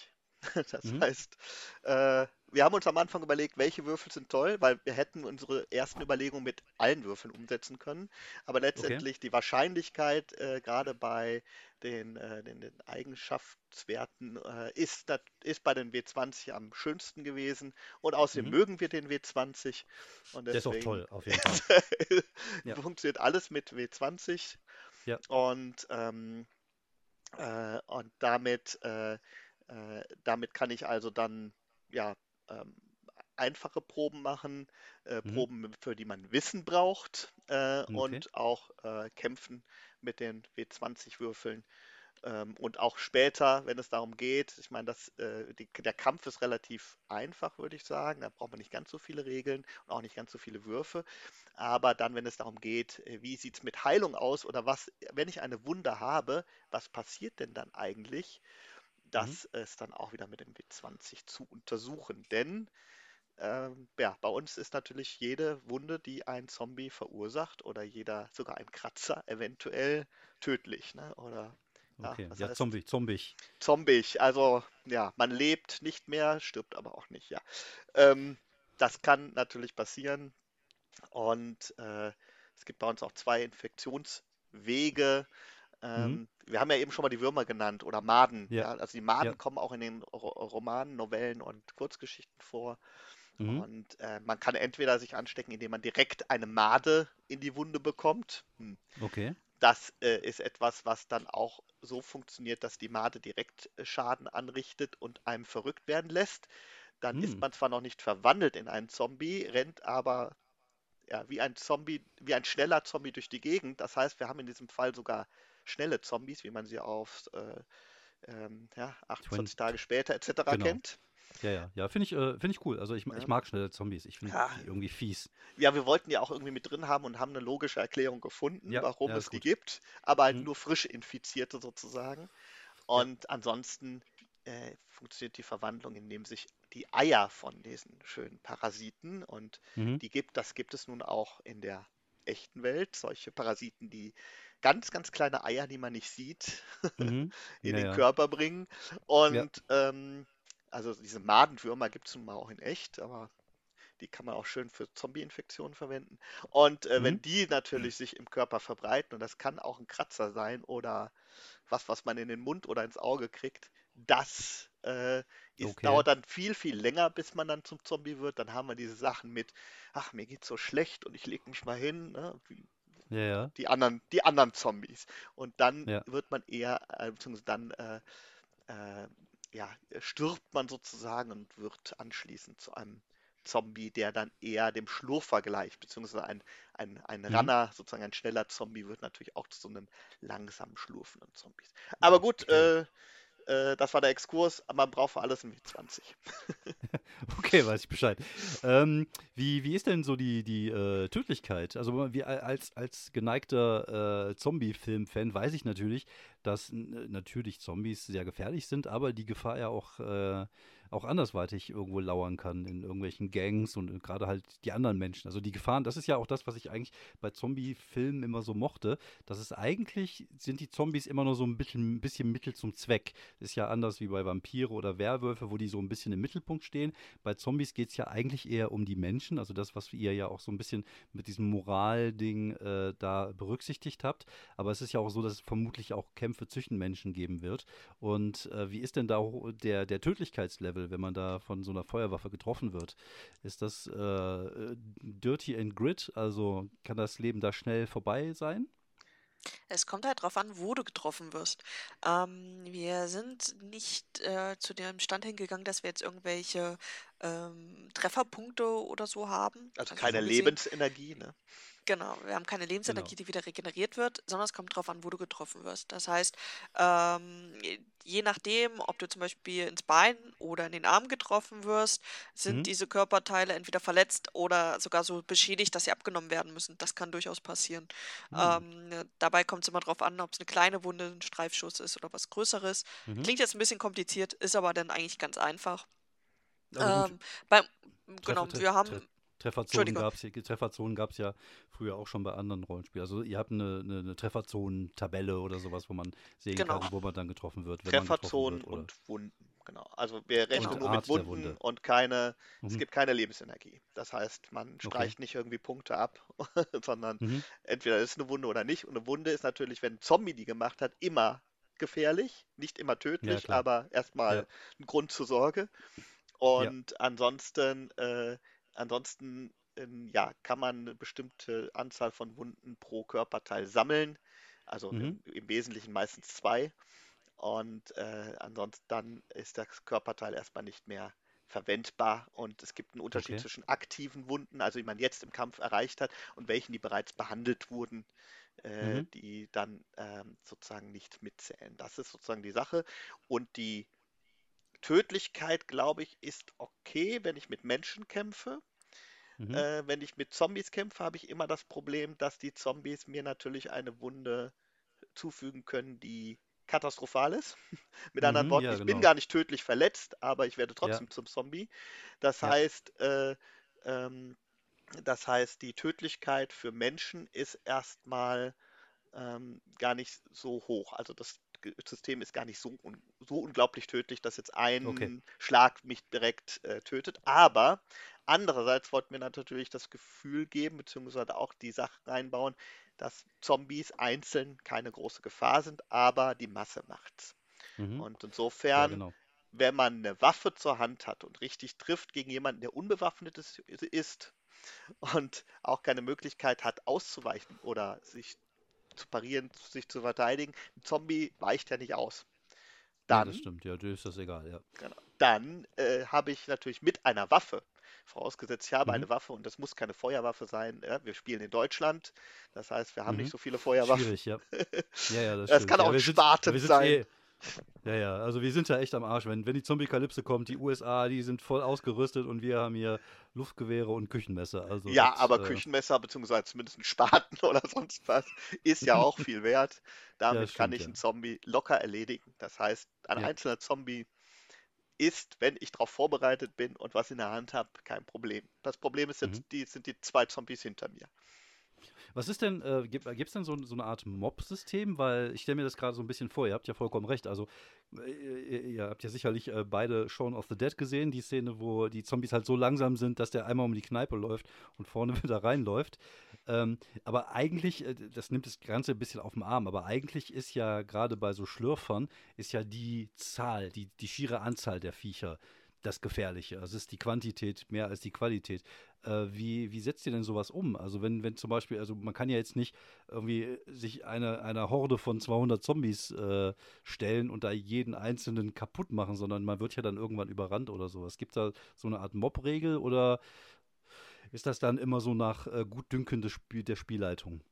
Das mhm. heißt, äh, wir haben uns am Anfang überlegt, welche Würfel sind toll, weil wir hätten unsere ersten Überlegungen mit allen Würfeln umsetzen können. Aber letztendlich okay. die Wahrscheinlichkeit, äh, gerade bei den, äh, den, den Eigenschaftswerten, äh, ist, das, ist bei den W20 am schönsten gewesen. Und außerdem mhm. mögen wir den W20. Und deswegen, Der ist auch toll, auf jeden Fall. ja. Funktioniert alles mit W20. Ja. Und, ähm, äh, und damit äh, damit kann ich also dann ja ähm, einfache Proben machen, äh, mhm. Proben, für die man Wissen braucht äh, okay. und auch äh, kämpfen mit den W20-Würfeln. Ähm, und auch später, wenn es darum geht, ich meine, das, äh, die, der Kampf ist relativ einfach, würde ich sagen. Da braucht man nicht ganz so viele Regeln und auch nicht ganz so viele Würfe. Aber dann, wenn es darum geht, wie sieht es mit Heilung aus oder was, wenn ich eine Wunde habe, was passiert denn dann eigentlich? Das mhm. ist dann auch wieder mit dem W20 zu untersuchen. Denn ähm, ja, bei uns ist natürlich jede Wunde, die ein Zombie verursacht oder jeder, sogar ein Kratzer eventuell tödlich. Ne? Oder ja, okay. ja Zombie, Zombie. Zombie, also ja, man lebt nicht mehr, stirbt aber auch nicht, ja. Ähm, das kann natürlich passieren. Und äh, es gibt bei uns auch zwei Infektionswege. Mhm. Ähm, mhm. Wir haben ja eben schon mal die Würmer genannt oder Maden. Ja. ja? Also die Maden ja. kommen auch in den Romanen, Novellen und Kurzgeschichten vor. Mhm. Und äh, man kann entweder sich anstecken, indem man direkt eine Made in die Wunde bekommt. Hm. Okay. Das äh, ist etwas, was dann auch so funktioniert, dass die Made direkt äh, Schaden anrichtet und einem verrückt werden lässt. Dann hm. ist man zwar noch nicht verwandelt in einen Zombie, rennt aber ja, wie ein Zombie, wie ein schneller Zombie durch die Gegend. Das heißt, wir haben in diesem Fall sogar schnelle Zombies, wie man sie auf äh, ähm, ja, 28 Tage später etc. Genau. kennt. Ja, ja, ja, finde ich, äh, find ich cool. Also ich, ja. ich mag schnelle Zombies. Ich finde ja. die irgendwie fies. Ja, wir wollten die auch irgendwie mit drin haben und haben eine logische Erklärung gefunden, ja, warum es die gibt, aber halt mhm. nur frisch Infizierte sozusagen. Und ansonsten äh, funktioniert die Verwandlung, indem sich die Eier von diesen schönen Parasiten und mhm. die gibt, das gibt es nun auch in der echten Welt. Solche Parasiten, die ganz, ganz kleine Eier, die man nicht sieht, Mhm. in Ja, den ja. Körper bringen. Ja. Und ähm, also diese Madenwürmer gibt es nun mal auch in echt, aber die kann man auch schön für Zombie-Infektionen verwenden. Und äh, wenn Mhm. die natürlich sich im Körper verbreiten, und das kann auch ein Kratzer sein oder was, was man in den Mund oder ins Auge kriegt, das äh, ist, Okay. dauert dann viel, viel länger, bis man dann zum Zombie wird. Dann haben wir diese Sachen mit, ach, mir geht's so schlecht und ich leg mich mal hin, ne? Wie Ja, ja. die anderen, die anderen Zombies. Und dann Ja. wird man eher, äh, beziehungsweise dann äh, äh, ja, stirbt man sozusagen und wird anschließend zu einem Zombie, der dann eher dem Schlurfer gleicht, beziehungsweise ein, ein, ein Mhm. Runner, sozusagen ein schneller Zombie, wird natürlich auch zu so einem langsamen, schlurfenden Zombies. Aber gut, Okay. äh, äh, das war der Exkurs, man braucht für alles ein W20. Okay, weiß ich Bescheid. Ähm, wie, wie ist denn so die, die äh, Tödlichkeit? Also wie, als, als geneigter äh, Zombie-Film-Fan weiß ich natürlich, dass natürlich Zombies sehr gefährlich sind, aber die Gefahr ja auch, äh, auch andersweitig irgendwo lauern kann, in irgendwelchen Gangs und gerade halt die anderen Menschen. Also die Gefahren, das ist ja auch das, was ich eigentlich bei Zombie-Filmen immer so mochte, dass es eigentlich sind die Zombies immer nur so ein bisschen, ein bisschen Mittel zum Zweck. Ist ja anders wie bei Vampire oder Werwölfe, wo die so ein bisschen im Mittelpunkt stehen. Bei Zombies geht es ja eigentlich eher um die Menschen, also das, was ihr ja auch so ein bisschen mit diesem Moralding äh, da berücksichtigt habt. Aber es ist ja auch so, dass es vermutlich auch Kämpfe zwischen Menschen geben wird. Und äh, wie ist denn da der, der Tödlichkeitslevel, wenn man da von so einer Feuerwaffe getroffen wird? Ist das äh, äh, dirty and grit? Also kann das Leben da schnell vorbei sein? Es kommt halt drauf an, wo du getroffen wirst. Ähm, wir sind nicht äh, zu dem Stand hingegangen, dass wir jetzt irgendwelche ähm, Trefferpunkte oder so haben. Also Also keine so gesehen, Lebensenergie, ne? Genau, wir haben keine Lebensenergie, Genau. die wieder regeneriert wird, sondern es kommt drauf an, wo du getroffen wirst. Das heißt, ähm, je nachdem, ob du zum Beispiel ins Bein oder in den Arm getroffen wirst, sind Mhm. diese Körperteile entweder verletzt oder sogar so beschädigt, dass sie abgenommen werden müssen. Das kann durchaus passieren. Hm. Ähm, dabei kommt es immer darauf an, ob es eine kleine Wunde, ein Streifschuss ist oder was Größeres. Mhm. Klingt jetzt ein bisschen kompliziert, ist aber dann eigentlich ganz einfach. Ähm, beim, genau, wir haben, Trefferzonen gab es Trefferzonen gab's ja früher auch schon bei anderen Rollenspielen. Also ihr habt eine, eine, eine Trefferzonen-Tabelle oder sowas, wo man sehen genau, kann, wo man dann getroffen wird, man getroffen Trefferzonen wird. Und Wunden, genau. Also wir rechnen genau. nur mit Art Wunden Wunde. und keine, es Mhm. gibt keine Lebensenergie. Das heißt, man Okay. streicht nicht irgendwie Punkte ab, sondern Mhm. entweder ist eine Wunde oder nicht. Und eine Wunde ist natürlich, wenn ein Zombie die gemacht hat, immer gefährlich, nicht immer Ja, tödlich, klar. aber erstmal Ja. ein Grund zur Sorge. Ja. Und ansonsten, äh, ansonsten ähm, ja, kann man eine bestimmte Anzahl von Wunden pro Körperteil sammeln. Also Mhm. im, im Wesentlichen meistens zwei. Und äh, ansonsten dann ist das Körperteil erstmal nicht mehr verwendbar. Und es gibt einen Unterschied Okay. zwischen aktiven Wunden, also die man jetzt im Kampf erreicht hat, und welchen, die bereits behandelt wurden, äh, Mhm. die dann ähm, sozusagen nicht mitzählen. Das ist sozusagen die Sache. Und die Tödlichkeit, glaube ich, ist okay, wenn ich mit Menschen kämpfe. Mhm. Äh, wenn ich mit Zombies kämpfe, habe ich immer das Problem, dass die Zombies mir natürlich eine Wunde zufügen können, die katastrophal ist. Mit anderen Mhm. Worten, Ja, ich bin genau. gar nicht tödlich verletzt, aber ich werde Ja. trotzdem zum Zombie. Das Ja. heißt, äh, ähm, das heißt, die Tödlichkeit für Menschen ist erstmal ähm, gar nicht so hoch. Also das System ist gar nicht so, un so unglaublich tödlich, dass jetzt Okay. ein Schlag mich direkt äh, tötet. Aber andererseits wollten wir natürlich das Gefühl geben, beziehungsweise auch die Sache reinbauen, dass Zombies einzeln keine große Gefahr sind, aber die Masse macht's. Mhm. Und Ja, insofern, genau. wenn man eine Waffe zur Hand hat und richtig trifft gegen jemanden, der unbewaffnet ist, ist und auch keine Möglichkeit hat, auszuweichen oder sich zu parieren, sich zu verteidigen, ein Zombie weicht ja nicht aus. Nee, das Dann, stimmt. Ja, dir ist das egal, ja. genau, dann äh, habe ich natürlich mit einer Waffe, vorausgesetzt ich habe Mhm. eine Waffe und das muss keine Feuerwaffe sein. Ja, wir spielen in Deutschland, das heißt, wir haben nicht Mhm. so viele Feuerwaffen. Schwierig, ja. Ja, ja, das Das kann auch Ja, ein Spaten sein. eh, ja, ja, also wir sind ja echt am Arsch. Wenn, wenn die Zombie-Kalypse kommt, die USA, die sind voll ausgerüstet und wir haben hier Luftgewehre und Küchenmesser. Also Ja, das, aber äh, Küchenmesser beziehungsweise zumindest ein Spaten oder sonst was ist ja auch viel wert. ja, Damit kann stimmt, ich ja. einen Zombie locker erledigen. Das heißt, ein Ja. einzelner Zombie ist, wenn ich darauf vorbereitet bin und was in der Hand habe, kein Problem. Das Problem ist jetzt, Mhm. die sind die zwei Zombies hinter mir. Was ist denn, äh, gibt es denn so, so, eine Art Mob-System? Weil ich stelle mir das gerade so ein bisschen vor, ihr habt ja vollkommen recht. Also, ihr, ihr habt ja sicherlich äh, beide Shaun of the Dead gesehen, die Szene, wo die Zombies halt so langsam sind, dass der einmal um die Kneipe läuft und vorne wieder reinläuft. Ähm, aber eigentlich, äh, das nimmt das Ganze ein bisschen auf den Arm, aber eigentlich ist ja gerade bei so Schlürfern, ist ja die Zahl, die, die schiere Anzahl der Viecher das Gefährliche. Also es ist die Quantität mehr als die Qualität. Äh, wie, wie setzt ihr denn sowas um? Also wenn, wenn zum Beispiel, also man kann ja jetzt nicht irgendwie sich eine, einer Horde von 200 Zombies äh, stellen und da jeden einzelnen kaputt machen, sondern man wird ja dann irgendwann überrannt oder sowas. Gibt da so eine Art Mob-Regel oder ist das dann immer so nach äh, Gutdünken des Spiel, der Spielleitung?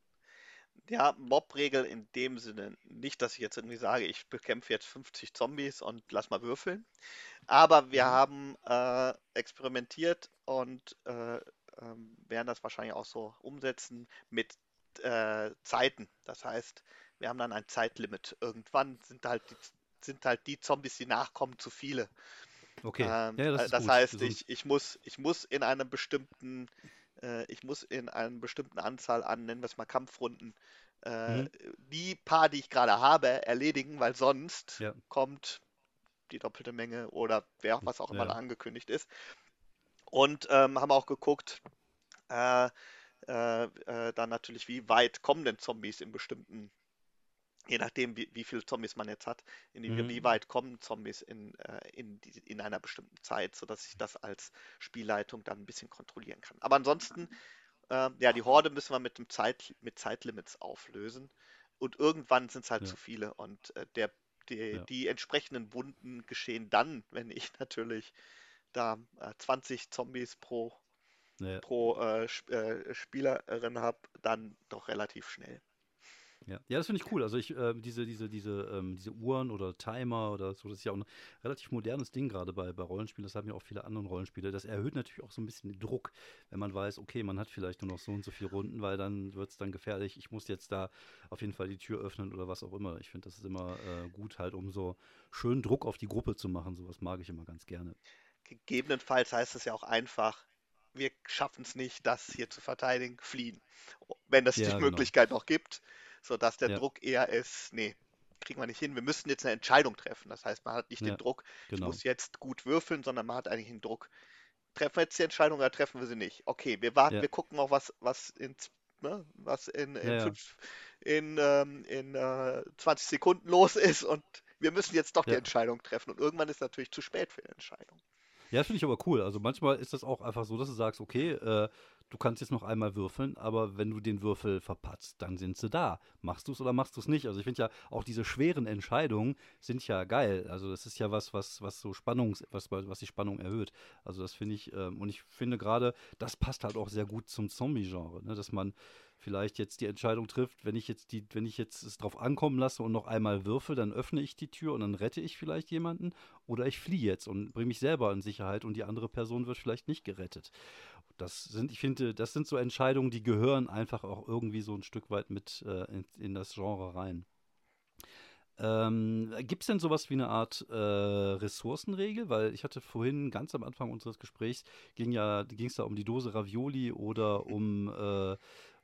Ja, Mob-Regel in dem Sinne nicht, dass ich jetzt irgendwie sage, ich bekämpfe jetzt 50 Zombies und lass mal würfeln. Aber wir mhm. haben äh, experimentiert und äh, äh, werden das wahrscheinlich auch so umsetzen mit äh, Zeiten. Das heißt, wir haben dann ein Zeitlimit. Irgendwann sind halt die, sind halt die Zombies, die nachkommen, zu viele. Okay. Ähm, ja, das, das heißt, ich, ich, muss, ich muss in einem bestimmten äh, ich muss in einer bestimmten Anzahl an, nennen wir es mal Kampfrunden, äh, mhm. die paar, die ich gerade habe, erledigen, weil sonst ja. kommt die doppelte Menge oder wer was auch immer ja. angekündigt ist. Und ähm, haben auch geguckt, äh, äh, äh, dann natürlich, wie weit kommen denn Zombies in bestimmten je nachdem, wie, wie viele Zombies man jetzt hat, mhm. wie weit kommen Zombies in, äh, in, die, in einer bestimmten Zeit, sodass ich das als Spielleitung dann ein bisschen kontrollieren kann. Aber ansonsten, äh, ja, die Horde müssen wir mit, dem Zeit, mit Zeitlimits auflösen. Und irgendwann sind es halt ja. zu viele. Und äh, der, die, ja. die entsprechenden Wunden geschehen dann, wenn ich natürlich da 20 äh, Zombies pro, ja. pro äh, äh, Spielerin habe, dann doch relativ schnell. Ja, ja das finde ich cool. Also ich, äh, diese, diese, diese, ähm, diese Uhren oder Timer oder so, das ist ja auch ein relativ modernes Ding gerade bei, bei Rollenspielen. Das haben ja auch viele andere Rollenspiele. Das erhöht natürlich auch so ein bisschen den Druck, wenn man weiß, okay, man hat vielleicht nur noch so und so viele Runden, weil dann wird es dann gefährlich. Ich muss jetzt da auf jeden Fall die Tür öffnen oder was auch immer. Ich finde, das ist immer äh, gut halt, um so schön Druck auf die Gruppe zu machen. Sowas mag ich immer ganz gerne. Gegebenenfalls heißt es ja auch einfach, wir schaffen es nicht, das hier zu verteidigen, fliehen. Wenn es ja, die genau. Möglichkeit noch gibt sodass der ja. Druck eher ist, nee, kriegen wir nicht hin. Wir müssen jetzt eine Entscheidung treffen. Das heißt, man hat nicht ja, den Druck, genau. ich muss jetzt gut würfeln, sondern man hat eigentlich den Druck, treffen wir jetzt die Entscheidung oder treffen wir sie nicht? Okay, wir warten, ja. wir gucken auch, was, was in, ne, was in, in, fünf, in, ähm, in äh, 20 Sekunden los ist und wir müssen jetzt doch die Entscheidung treffen. Und irgendwann ist natürlich zu spät für die Entscheidung. Ja, finde ich aber cool. Also manchmal ist das auch einfach so, dass du sagst, okay, äh, du kannst jetzt noch einmal würfeln, aber wenn du den Würfel verpatzt, dann sind sie da. Machst du es oder machst du es nicht? Also ich finde ja auch diese schweren Entscheidungen sind ja geil. Also das ist ja was, was, was so Spannungs, was, was die Spannung erhöht. Also das finde ich, ähm, und ich finde gerade, das passt halt auch sehr gut zum Zombie-Genre, ne? dass man vielleicht jetzt die Entscheidung trifft, wenn ich jetzt die, wenn ich jetzt es drauf ankommen lasse und noch einmal würfe, dann öffne ich die Tür und dann rette ich vielleicht jemanden oder ich fliehe jetzt und bringe mich selber in Sicherheit und die andere Person wird vielleicht nicht gerettet. Das sind, ich finde, das sind so Entscheidungen, die gehören einfach auch irgendwie so ein Stück weit mit äh, in, in, das Genre rein. Ähm, Gibt es denn sowas wie eine Art äh, Ressourcenregel? Weil ich hatte vorhin ganz am Anfang unseres Gesprächs ging ja, ging es da um die Dose Ravioli oder um äh,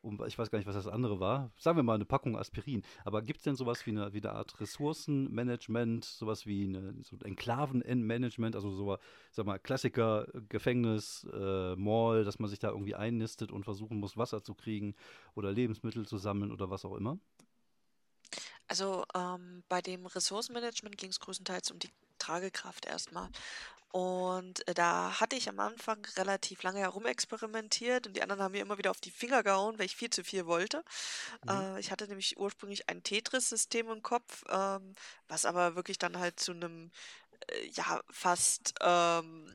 um, ich weiß gar nicht, was das andere war, sagen wir mal eine Packung Aspirin. Aber gibt es denn sowas wie eine, wie eine Art Ressourcenmanagement, sowas wie eine, so Enklaven-Management, also so, sag mal, Klassiker, Gefängnis, äh, Mall, dass man sich da irgendwie einnistet und versuchen muss, Wasser zu kriegen oder Lebensmittel zu sammeln oder was auch immer? Also ähm, bei dem Ressourcenmanagement ging es größtenteils um die Tragekraft erstmal. Und äh, da hatte ich am Anfang relativ lange herumexperimentiert und die anderen haben mir immer wieder auf die Finger gehauen, weil ich viel zu viel wollte. Mhm. Äh, ich hatte nämlich ursprünglich ein Tetris-System im Kopf, ähm, was aber wirklich dann halt zu einem, äh, ja, fast ähm,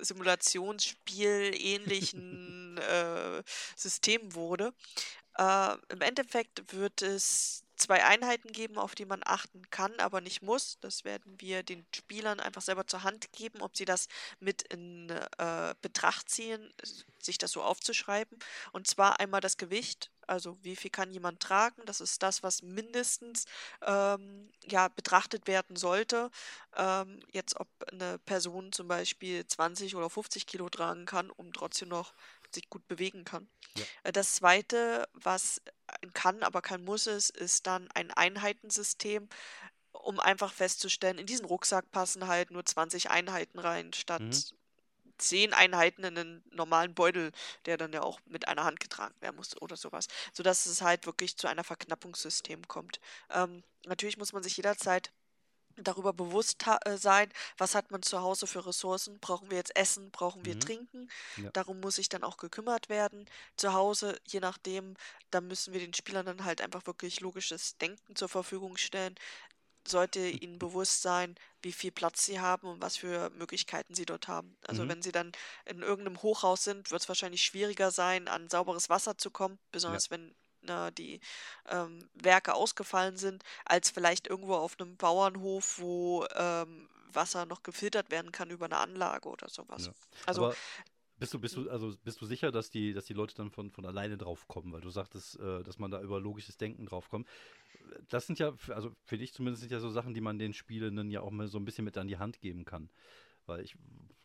Simulationsspiel ähnlichen äh, System wurde. Äh, Im Endeffekt wird es zwei Einheiten geben, auf die man achten kann, aber nicht muss. Das werden wir den Spielern einfach selber zur Hand geben, ob sie das mit in äh, Betracht ziehen, sich das so aufzuschreiben. Und zwar einmal das Gewicht, also wie viel kann jemand tragen. Das ist das, was mindestens ähm, ja, betrachtet werden sollte. Ähm, jetzt, ob eine Person zum Beispiel 20 oder 50 Kilo tragen kann, um trotzdem noch sich gut bewegen kann. Ja. Äh, Das zweite, was kann, aber kein muss ist, ist dann ein Einheitensystem, um einfach festzustellen, in diesen Rucksack passen halt nur 20 Einheiten rein, statt Mhm. 10 Einheiten in einen normalen Beutel, der dann ja auch mit einer Hand getragen werden muss oder sowas. Sodass es halt wirklich zu einer Verknappungssystem kommt. Ähm, natürlich muss man sich jederzeit darüber bewusst äh, sein, was hat man zu Hause für Ressourcen? Brauchen wir jetzt Essen? Brauchen wir Mhm. Trinken? Ja. Darum muss sich dann auch gekümmert werden. Zu Hause, je nachdem, da müssen wir den Spielern dann halt einfach wirklich logisches Denken zur Verfügung stellen. Sollte ihnen bewusst sein, wie viel Platz sie haben und was für Möglichkeiten sie dort haben. Also Mhm. wenn sie dann in irgendeinem Hochhaus sind, wird es wahrscheinlich schwieriger sein, an sauberes Wasser zu kommen, besonders wenn na, die ähm, Werke ausgefallen sind, als vielleicht irgendwo auf einem Bauernhof, wo ähm, Wasser noch gefiltert werden kann über eine Anlage oder sowas. Ja. Also Aber bist du, bist du, also bist du sicher, dass die, dass die Leute dann von, von alleine drauf kommen, weil du sagtest, äh, dass man da über logisches Denken drauf kommt. Das sind ja, also für dich zumindest sind ja so Sachen, die man den Spielenden ja auch mal so ein bisschen mit an die Hand geben kann. Weil ich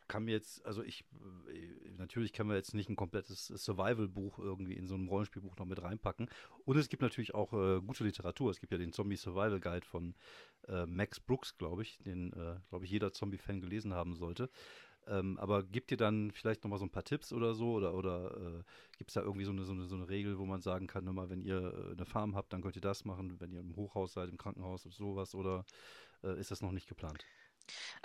kann mir jetzt, also ich, äh, natürlich können wir jetzt nicht ein komplettes Survival-Buch irgendwie in so einem Rollenspielbuch noch mit reinpacken. Und es gibt natürlich auch äh, gute Literatur. Es gibt ja den Zombie Survival Guide von äh, Max Brooks, glaube ich, den, äh, glaube ich, jeder Zombie-Fan gelesen haben sollte. Ähm, aber gibt ihr dann vielleicht noch mal so ein paar Tipps oder so? Oder, oder äh, gibt es da irgendwie so eine, so, eine, so eine Regel, wo man sagen kann, mal, wenn ihr äh, eine Farm habt, dann könnt ihr das machen, wenn ihr im Hochhaus seid, im Krankenhaus oder sowas? Oder äh, ist das noch nicht geplant?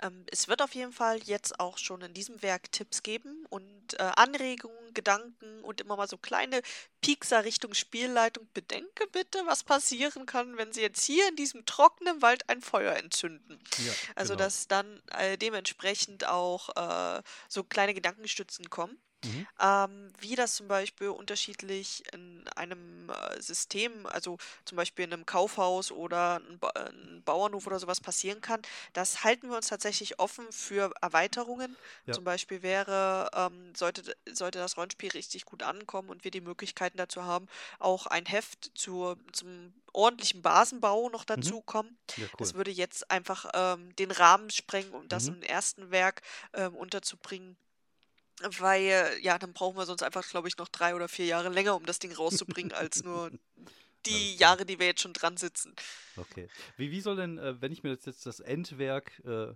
Ähm, es wird auf jeden Fall jetzt auch schon in diesem Werk Tipps geben und äh, Anregungen, Gedanken und immer mal so kleine Piekser Richtung Spielleitung. Bedenke bitte, was passieren kann, wenn Sie jetzt hier in diesem trockenen Wald ein Feuer entzünden. Ja, Also, genau. dass dann äh, dementsprechend auch äh, so kleine Gedankenstützen kommen. Mhm. Ähm, wie das zum Beispiel unterschiedlich in einem äh, System, also zum Beispiel in einem Kaufhaus oder ein, ba ein Bauernhof oder sowas passieren kann, das halten wir uns tatsächlich offen für Erweiterungen. Ja. Zum Beispiel wäre, ähm, sollte, sollte das Rollenspiel richtig gut ankommen und wir die Möglichkeiten dazu haben, auch ein Heft zur, zum ordentlichen Basenbau noch dazu kommen. Ja, cool. Das würde jetzt einfach ähm, den Rahmen sprengen, um das Mhm. im ersten Werk ähm, unterzubringen. Weil, ja, dann brauchen wir sonst einfach, glaube ich, noch drei oder vier Jahre länger, um das Ding rauszubringen, als nur die. Jahre, die wir jetzt schon dran sitzen. Okay. Wie, wie soll denn, äh, wenn ich mir jetzt, jetzt das Endwerk äh,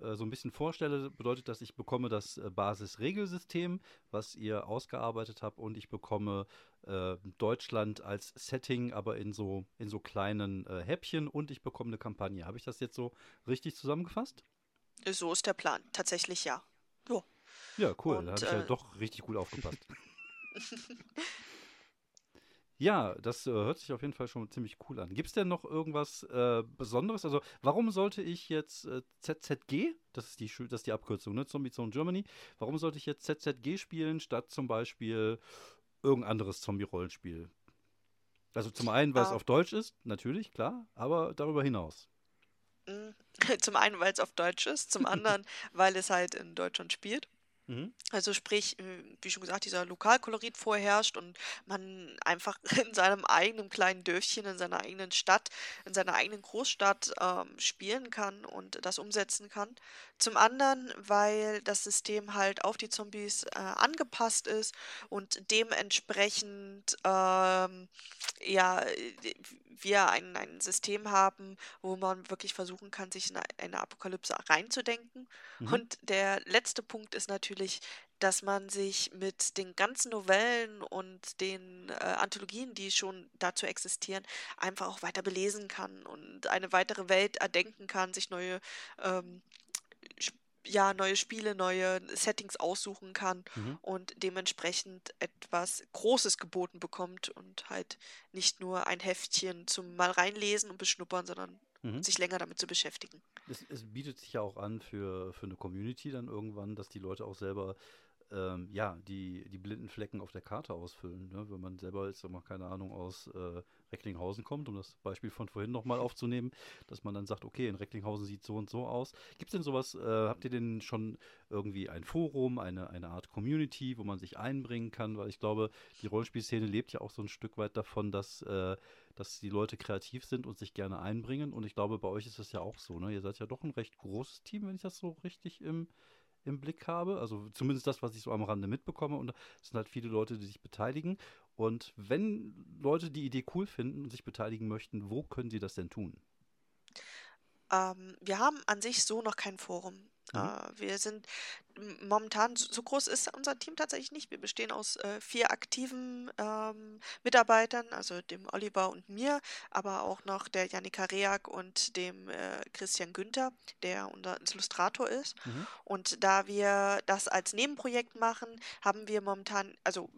äh, so ein bisschen vorstelle, bedeutet das, ich bekomme das äh, Basisregelsystem, was ihr ausgearbeitet habt, und ich bekomme äh, Deutschland als Setting, aber in so, in so kleinen äh, Häppchen und ich bekomme eine Kampagne. Habe ich das jetzt so richtig zusammengefasst? So ist der Plan. Tatsächlich ja. Ja. Cool. Und, da habe ich ja äh, doch richtig gut aufgepasst. Ja, das äh, hört sich auf jeden Fall schon ziemlich cool an. Gibt es denn noch irgendwas äh, Besonderes? Also, warum sollte ich jetzt äh, ZZG, das ist die, das ist die Abkürzung, ne? Zombie Zone Germany, warum sollte ich jetzt ZZG spielen, statt zum Beispiel irgendein anderes Zombie-Rollenspiel? Also zum einen, weil es Ah. auf Deutsch ist, natürlich, klar, aber darüber hinaus. Mm, Zum einen, weil es auf Deutsch ist, zum anderen, weil es halt in Deutschland spielt. Mhm. Also sprich, äh, wie schon gesagt, dieser Lokalkolorit vorherrscht und man einfach in seinem eigenen kleinen Dörfchen, in seiner eigenen Stadt, in seiner eigenen Großstadt ähm, spielen kann und das umsetzen kann. Zum anderen, weil das System halt auf die Zombies äh, angepasst ist und dementsprechend ähm, ja, wir ein, ein System haben, wo man wirklich versuchen kann, sich in eine Apokalypse reinzudenken. Mhm. Und der letzte Punkt ist natürlich, dass man sich mit den ganzen Novellen und den äh, Anthologien, die schon dazu existieren, einfach auch weiter belesen kann und eine weitere Welt erdenken kann, sich neue, ähm, ja, neue Spiele, neue Settings aussuchen kann Mhm. und dementsprechend etwas Großes geboten bekommt und halt nicht nur ein Heftchen zum mal reinlesen und beschnuppern, sondern Mhm. sich länger damit zu beschäftigen. Es, es bietet sich ja auch an für, für eine Community dann irgendwann, dass die Leute auch selber ähm, ja, die, die blinden Flecken auf der Karte ausfüllen. Ne? Wenn man selber jetzt mal, keine Ahnung, aus äh, Recklinghausen kommt, um das Beispiel von vorhin nochmal aufzunehmen, dass man dann sagt, okay, in Recklinghausen sieht so und so aus. Gibt es denn sowas, äh, habt ihr denn schon irgendwie ein Forum, eine, eine Art Community, wo man sich einbringen kann? Weil ich glaube, die Rollenspielszene lebt ja auch so ein Stück weit davon, dass, äh, dass die Leute kreativ sind und sich gerne einbringen. Und ich glaube, bei euch ist das ja auch so. Ne? Ihr seid ja doch ein recht großes Team, wenn ich das so richtig im, im Blick habe. Also zumindest das, was ich so am Rande mitbekomme. Und es sind halt viele Leute, die sich beteiligen. Und wenn Leute die Idee cool finden und sich beteiligen möchten, wo können sie das denn tun? Ähm, wir haben an sich so noch kein Forum. Mhm. Äh, wir sind momentan, so groß ist unser Team tatsächlich nicht. Wir bestehen aus äh, vier aktiven ähm, Mitarbeitern, also dem Oliver und mir, aber auch noch der Janika Reak und dem äh, Christian Günther, der unser Illustrator ist. Mhm. Und da wir das als Nebenprojekt machen, haben wir momentan, also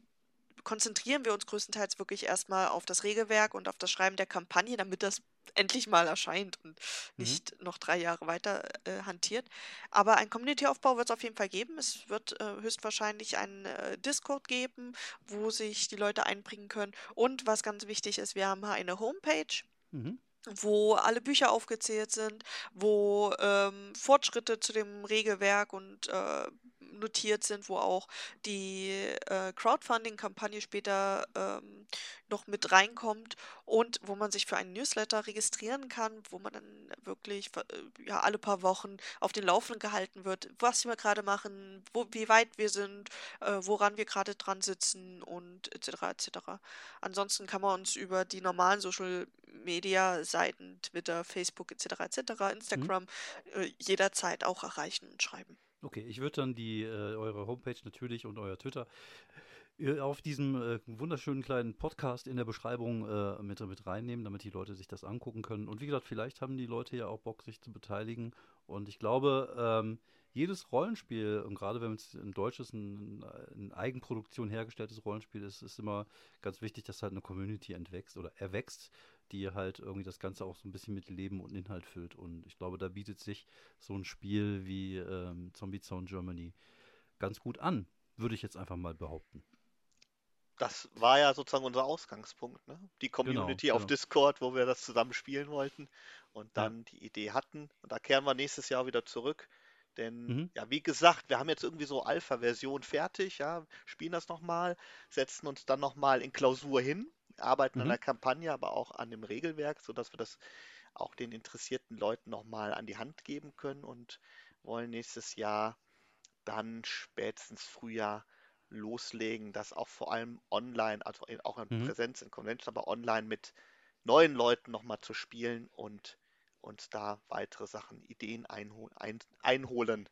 konzentrieren wir uns größtenteils wirklich erstmal auf das Regelwerk und auf das Schreiben der Kampagne, damit das endlich mal erscheint und mhm. nicht noch drei Jahre weiter äh, hantiert. Aber ein Community-Aufbau wird es auf jeden Fall geben. Es wird äh, höchstwahrscheinlich einen äh, Discord geben, wo sich die Leute einbringen können. Und was ganz wichtig ist, wir haben eine Homepage. Mhm wo alle Bücher aufgezählt sind, wo ähm, Fortschritte zu dem Regelwerk und äh, notiert sind, wo auch die äh, Crowdfunding-Kampagne später ähm, noch mit reinkommt und wo man sich für einen Newsletter registrieren kann, wo man dann wirklich äh, ja, alle paar Wochen auf den Laufenden gehalten wird, was wir gerade machen, wo, wie weit wir sind, äh, woran wir gerade dran sitzen und etc. etc. Ansonsten kann man uns über die normalen Social Media Seiten, Twitter, Facebook etc. etc. Instagram mhm. äh, jederzeit auch erreichen und schreiben. Okay, ich würde dann die äh, eure Homepage natürlich und euer Twitter äh, auf diesem äh, wunderschönen kleinen Podcast in der Beschreibung äh, mit, mit reinnehmen, damit die Leute sich das angucken können. Und wie gesagt, vielleicht haben die Leute ja auch Bock, sich zu beteiligen. Und ich glaube, ähm, jedes Rollenspiel, und gerade wenn es ein deutsches, ein, ein Eigenproduktion hergestelltes Rollenspiel ist, ist immer ganz wichtig, dass halt eine Community entwächst oder erwächst die halt irgendwie das Ganze auch so ein bisschen mit Leben und Inhalt füllt. Und ich glaube, da bietet sich so ein Spiel wie ähm, Zombie Zone Germany ganz gut an, würde ich jetzt einfach mal behaupten. Das war ja sozusagen unser Ausgangspunkt, ne? Die genau, Community genau, auf genau. Discord, wo wir das zusammen spielen wollten und dann ja. die Idee hatten. Und da kehren wir nächstes Jahr wieder zurück. Denn, mhm. ja, wie gesagt, wir haben jetzt irgendwie so Alpha-Version fertig, ja, spielen das nochmal, setzen uns dann nochmal in Klausur hin arbeiten mhm. an der Kampagne, aber auch an dem Regelwerk, sodass wir das auch den interessierten Leuten nochmal an die Hand geben können und wollen nächstes Jahr dann spätestens Frühjahr loslegen, das auch vor allem online, also auch in mhm. Präsenz in Convention, aber online mit neuen Leuten nochmal zu spielen und uns da weitere Sachen, Ideen einhol ein einholen.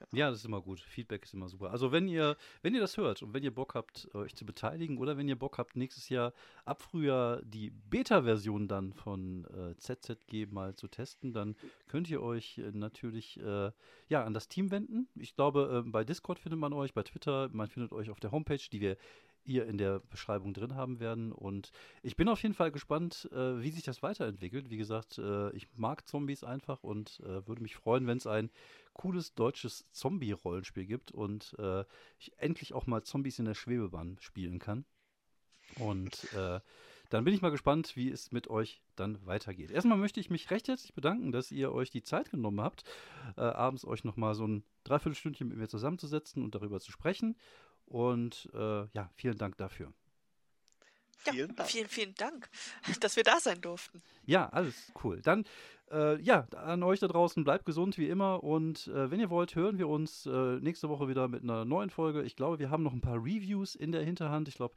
Genau. Ja, das ist immer gut. Feedback ist immer super. Also wenn ihr, wenn ihr das hört und wenn ihr Bock habt, euch zu beteiligen oder wenn ihr Bock habt, nächstes Jahr ab Frühjahr die Beta-Version dann von äh, ZZG mal zu testen, dann könnt ihr euch äh, natürlich äh, ja, an das Team wenden. Ich glaube, äh, bei Discord findet man euch, bei Twitter, man findet euch auf der Homepage, die wir ihr in der Beschreibung drin haben werden. Und ich bin auf jeden Fall gespannt, äh, wie sich das weiterentwickelt. Wie gesagt, äh, ich mag Zombies einfach und äh, würde mich freuen, wenn es ein cooles deutsches Zombie-Rollenspiel gibt und äh, ich endlich auch mal Zombies in der Schwebebahn spielen kann. Und äh, dann bin ich mal gespannt, wie es mit euch dann weitergeht. Erstmal möchte ich mich recht herzlich bedanken, dass ihr euch die Zeit genommen habt, äh, abends euch nochmal so ein Dreiviertelstündchen mit mir zusammenzusetzen und darüber zu sprechen. Und äh, ja, vielen Dank dafür. Ja, vielen, Dank. vielen, vielen Dank, dass wir da sein durften. Ja, alles cool. Dann, äh, ja, an euch da draußen, bleibt gesund wie immer. Und äh, wenn ihr wollt, hören wir uns äh, nächste Woche wieder mit einer neuen Folge. Ich glaube, wir haben noch ein paar Reviews in der Hinterhand. Ich glaube,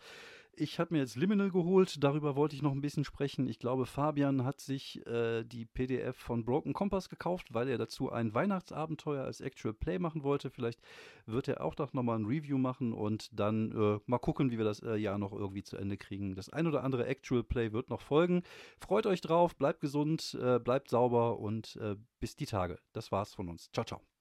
ich habe mir jetzt Liminal geholt, darüber wollte ich noch ein bisschen sprechen. Ich glaube, Fabian hat sich äh, die PDF von Broken Compass gekauft, weil er dazu ein Weihnachtsabenteuer als Actual Play machen wollte. Vielleicht wird er auch noch mal ein Review machen und dann äh, mal gucken, wie wir das äh, Jahr noch irgendwie zu Ende kriegen. Das ein oder andere Actual Play wird noch folgen. Freut euch drauf, bleibt gesund, äh, bleibt sauber und äh, bis die Tage. Das war's von uns. Ciao, ciao.